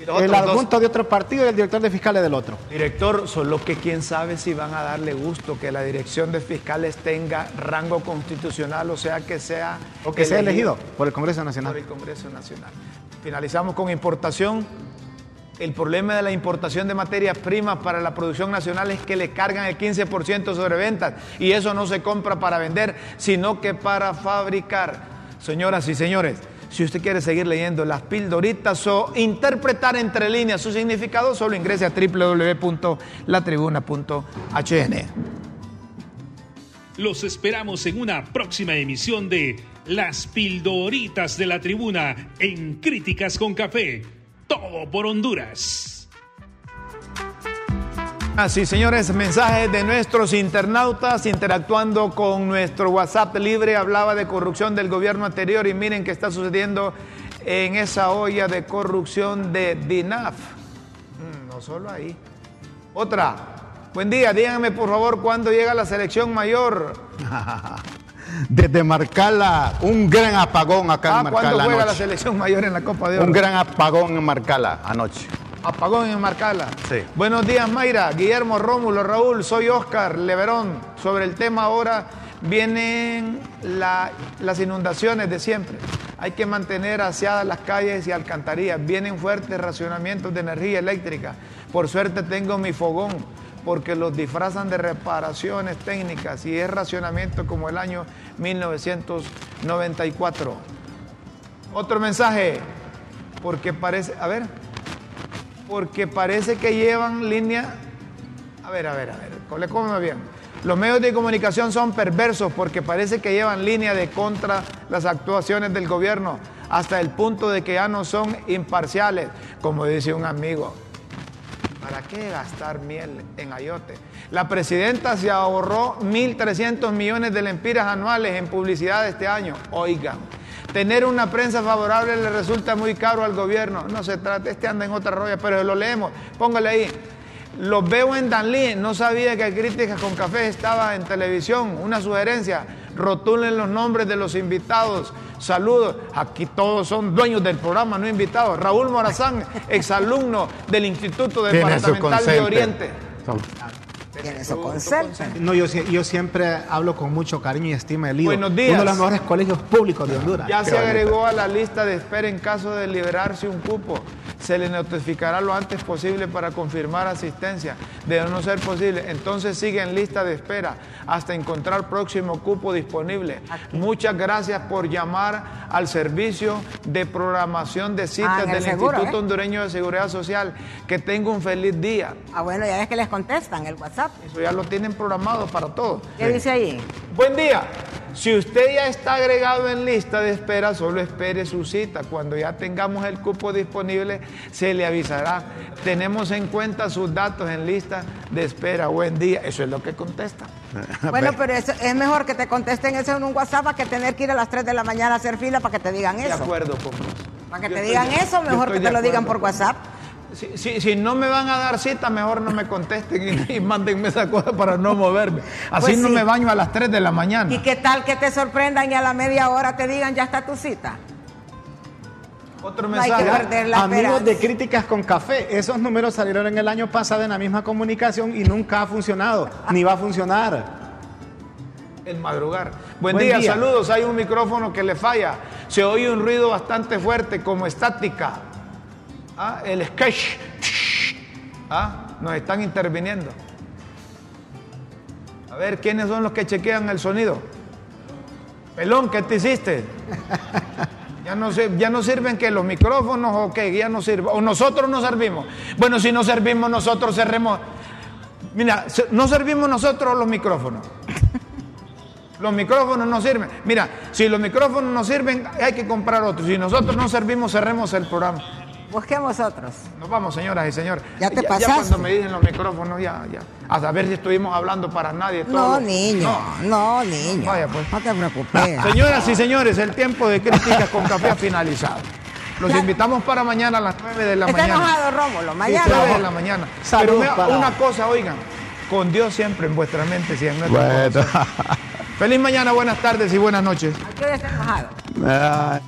Speaker 3: el
Speaker 1: dos.
Speaker 3: adjunto de otro partido y el director de fiscales del otro.
Speaker 1: Director, solo que quién sabe si van a darle gusto que la Dirección de Fiscales tenga rango constitucional, o sea, que sea...
Speaker 3: O que sea elegido por el Congreso Nacional.
Speaker 1: por el Congreso Nacional. Finalizamos con importación. El problema de la importación de materias primas para la producción nacional es que le cargan el 15% sobre ventas y eso no se compra para vender, sino que para fabricar. Señoras y señores, si usted quiere seguir leyendo las pildoritas o interpretar entre líneas su significado, solo ingrese a www.latribuna.hn.
Speaker 7: Los esperamos en una próxima emisión de Las Pildoritas de la Tribuna en Críticas con Café. Todo por Honduras.
Speaker 1: Así, señores, mensajes de nuestros internautas interactuando con nuestro WhatsApp libre. Hablaba de corrupción del gobierno anterior y miren qué está sucediendo en esa olla de corrupción de DINAF. Mm, no solo ahí. Otra. Buen día, díganme por favor cuándo llega la selección mayor.
Speaker 2: Desde Marcala, un gran apagón acá
Speaker 1: Ah,
Speaker 2: en
Speaker 1: ¿cuándo
Speaker 2: Marcala
Speaker 1: juega la selección mayor en la Copa de Oro?
Speaker 2: Un gran apagón en Marcala anoche.
Speaker 1: Apagón en Marcala.
Speaker 2: Sí.
Speaker 1: Buenos días, Mayra, Guillermo, Rómulo, Raúl, soy Oscar Leverón. Sobre el tema ahora vienen la- las inundaciones de siempre. Hay que mantener aseadas las calles y alcantarillas. Vienen fuertes racionamientos de energía eléctrica. Por suerte tengo mi fogón porque los disfrazan de reparaciones técnicas y es racionamiento como el año 1994. Otro mensaje, porque parece, a ver, porque parece que llevan línea. A ver, a ver, a ver, come bien. Los medios de comunicación son perversos porque parece que llevan línea de contra las actuaciones del gobierno hasta el punto de que ya no son imparciales, como dice un amigo. ¿Para qué gastar miel en ayote? La presidenta se ahorró 1.300 millones de lempiras anuales en publicidad este año. Oigan, tener una prensa favorable le resulta muy caro al gobierno. No se trata, este anda en otra roya, pero lo leemos. Póngale ahí. Los veo en Danlí, no sabía que Críticas con Café estaba en televisión. Una sugerencia, rotulen los nombres de los invitados. Saludos. Aquí todos son dueños del programa, no invitados. Raúl Morazán, exalumno del Instituto Departamental de Oriente.
Speaker 4: Tiene su concepto.
Speaker 3: No, yo, sie- yo siempre hablo con mucho cariño y estima el IDO.
Speaker 1: Buenos días.
Speaker 3: Uno de los mejores colegios públicos de Honduras.
Speaker 1: Ya se agregó a la lista de espera en caso de liberarse un cupo. Se le notificará lo antes posible para confirmar asistencia. De no ser posible, entonces sigue en lista de espera hasta encontrar próximo cupo disponible. Muchas gracias por llamar al servicio de programación de
Speaker 4: Ah,
Speaker 1: citas
Speaker 4: el
Speaker 1: del
Speaker 4: seguro,
Speaker 1: Instituto
Speaker 4: ¿eh?
Speaker 1: Hondureño de Seguridad Social. Que tenga un feliz día.
Speaker 4: Ah, bueno, ya ves que les contestan el WhatsApp.
Speaker 1: Eso ya lo tienen programado para todos.
Speaker 4: ¿Qué dice ahí?
Speaker 1: Buen día. Si usted ya está agregado en lista de espera, solo espere su cita. Cuando ya tengamos el cupo disponible, se le avisará. Tenemos en cuenta sus datos en lista de espera. Buen día. Eso es lo que contesta.
Speaker 4: Bueno, pero eso, es mejor que te contesten eso en un WhatsApp que tener que ir a las 3 de la mañana a hacer fila para que te digan
Speaker 1: De
Speaker 4: eso.
Speaker 1: acuerdo con vos.
Speaker 4: Para que
Speaker 1: Yo
Speaker 4: te digan
Speaker 1: de-
Speaker 4: eso, mejor que
Speaker 1: de
Speaker 4: te lo digan por WhatsApp.
Speaker 1: Si, si- si no me van a dar cita, mejor no me contesten y, y mándenme esa cosa para no moverme. Así
Speaker 4: Pues
Speaker 1: no
Speaker 4: sí.
Speaker 1: me baño a las 3 de la mañana.
Speaker 4: ¿Y qué tal que te sorprendan y a la media hora te digan ya está tu cita?
Speaker 1: Otro
Speaker 4: No hay que
Speaker 1: mensaje.
Speaker 4: perder la
Speaker 3: Amigos de. Críticas con Café, esos números salieron en el año pasado en la misma comunicación y nunca ha funcionado, ni va a funcionar.
Speaker 1: El madrugar. Buen,
Speaker 3: Buen
Speaker 1: día,
Speaker 3: día.
Speaker 1: saludos. Hay un micrófono que le falla. Se oye un ruido bastante fuerte, como estática. Ah, el sketch. Ah, nos están interviniendo. A ver, ¿quiénes son los que chequean el sonido? Pelón, ¿qué te hiciste? Ya no, ya no sirven que los micrófonos o que ya no sirven. O nosotros no servimos. Bueno, si no servimos nosotros, cerremos. Mira, no servimos nosotros los micrófonos. Los micrófonos no sirven. Mira, si los micrófonos no sirven, hay que comprar otros. Si nosotros no servimos, cerremos el programa.
Speaker 4: Busquemos otros.
Speaker 1: Nos vamos, señoras y señores.
Speaker 4: Ya te
Speaker 1: Ya
Speaker 4: pasaste.
Speaker 1: cuando me dicen los micrófonos, ya, ya. A saber si estuvimos hablando para nadie. todo
Speaker 4: No,
Speaker 1: lo-
Speaker 4: niño, no, niño.
Speaker 1: Vaya, pues.
Speaker 4: No te preocupes.
Speaker 1: Señoras y señores, el tiempo de críticas con café ha finalizado. Los invitamos para mañana a las 9 de la
Speaker 4: Está
Speaker 1: mañana.
Speaker 4: enojado Rómulo.
Speaker 1: Sí,
Speaker 4: Mañana.
Speaker 1: 9 de la mañana.
Speaker 3: Salud
Speaker 1: Pero me-
Speaker 3: para-
Speaker 1: una cosa, oigan, con Dios siempre en vuestra mente, si en nuestro
Speaker 2: Bueno.
Speaker 1: corazón. Feliz mañana, buenas tardes y buenas noches.
Speaker 4: ¿A qué hora está enojado?
Speaker 2: Ah.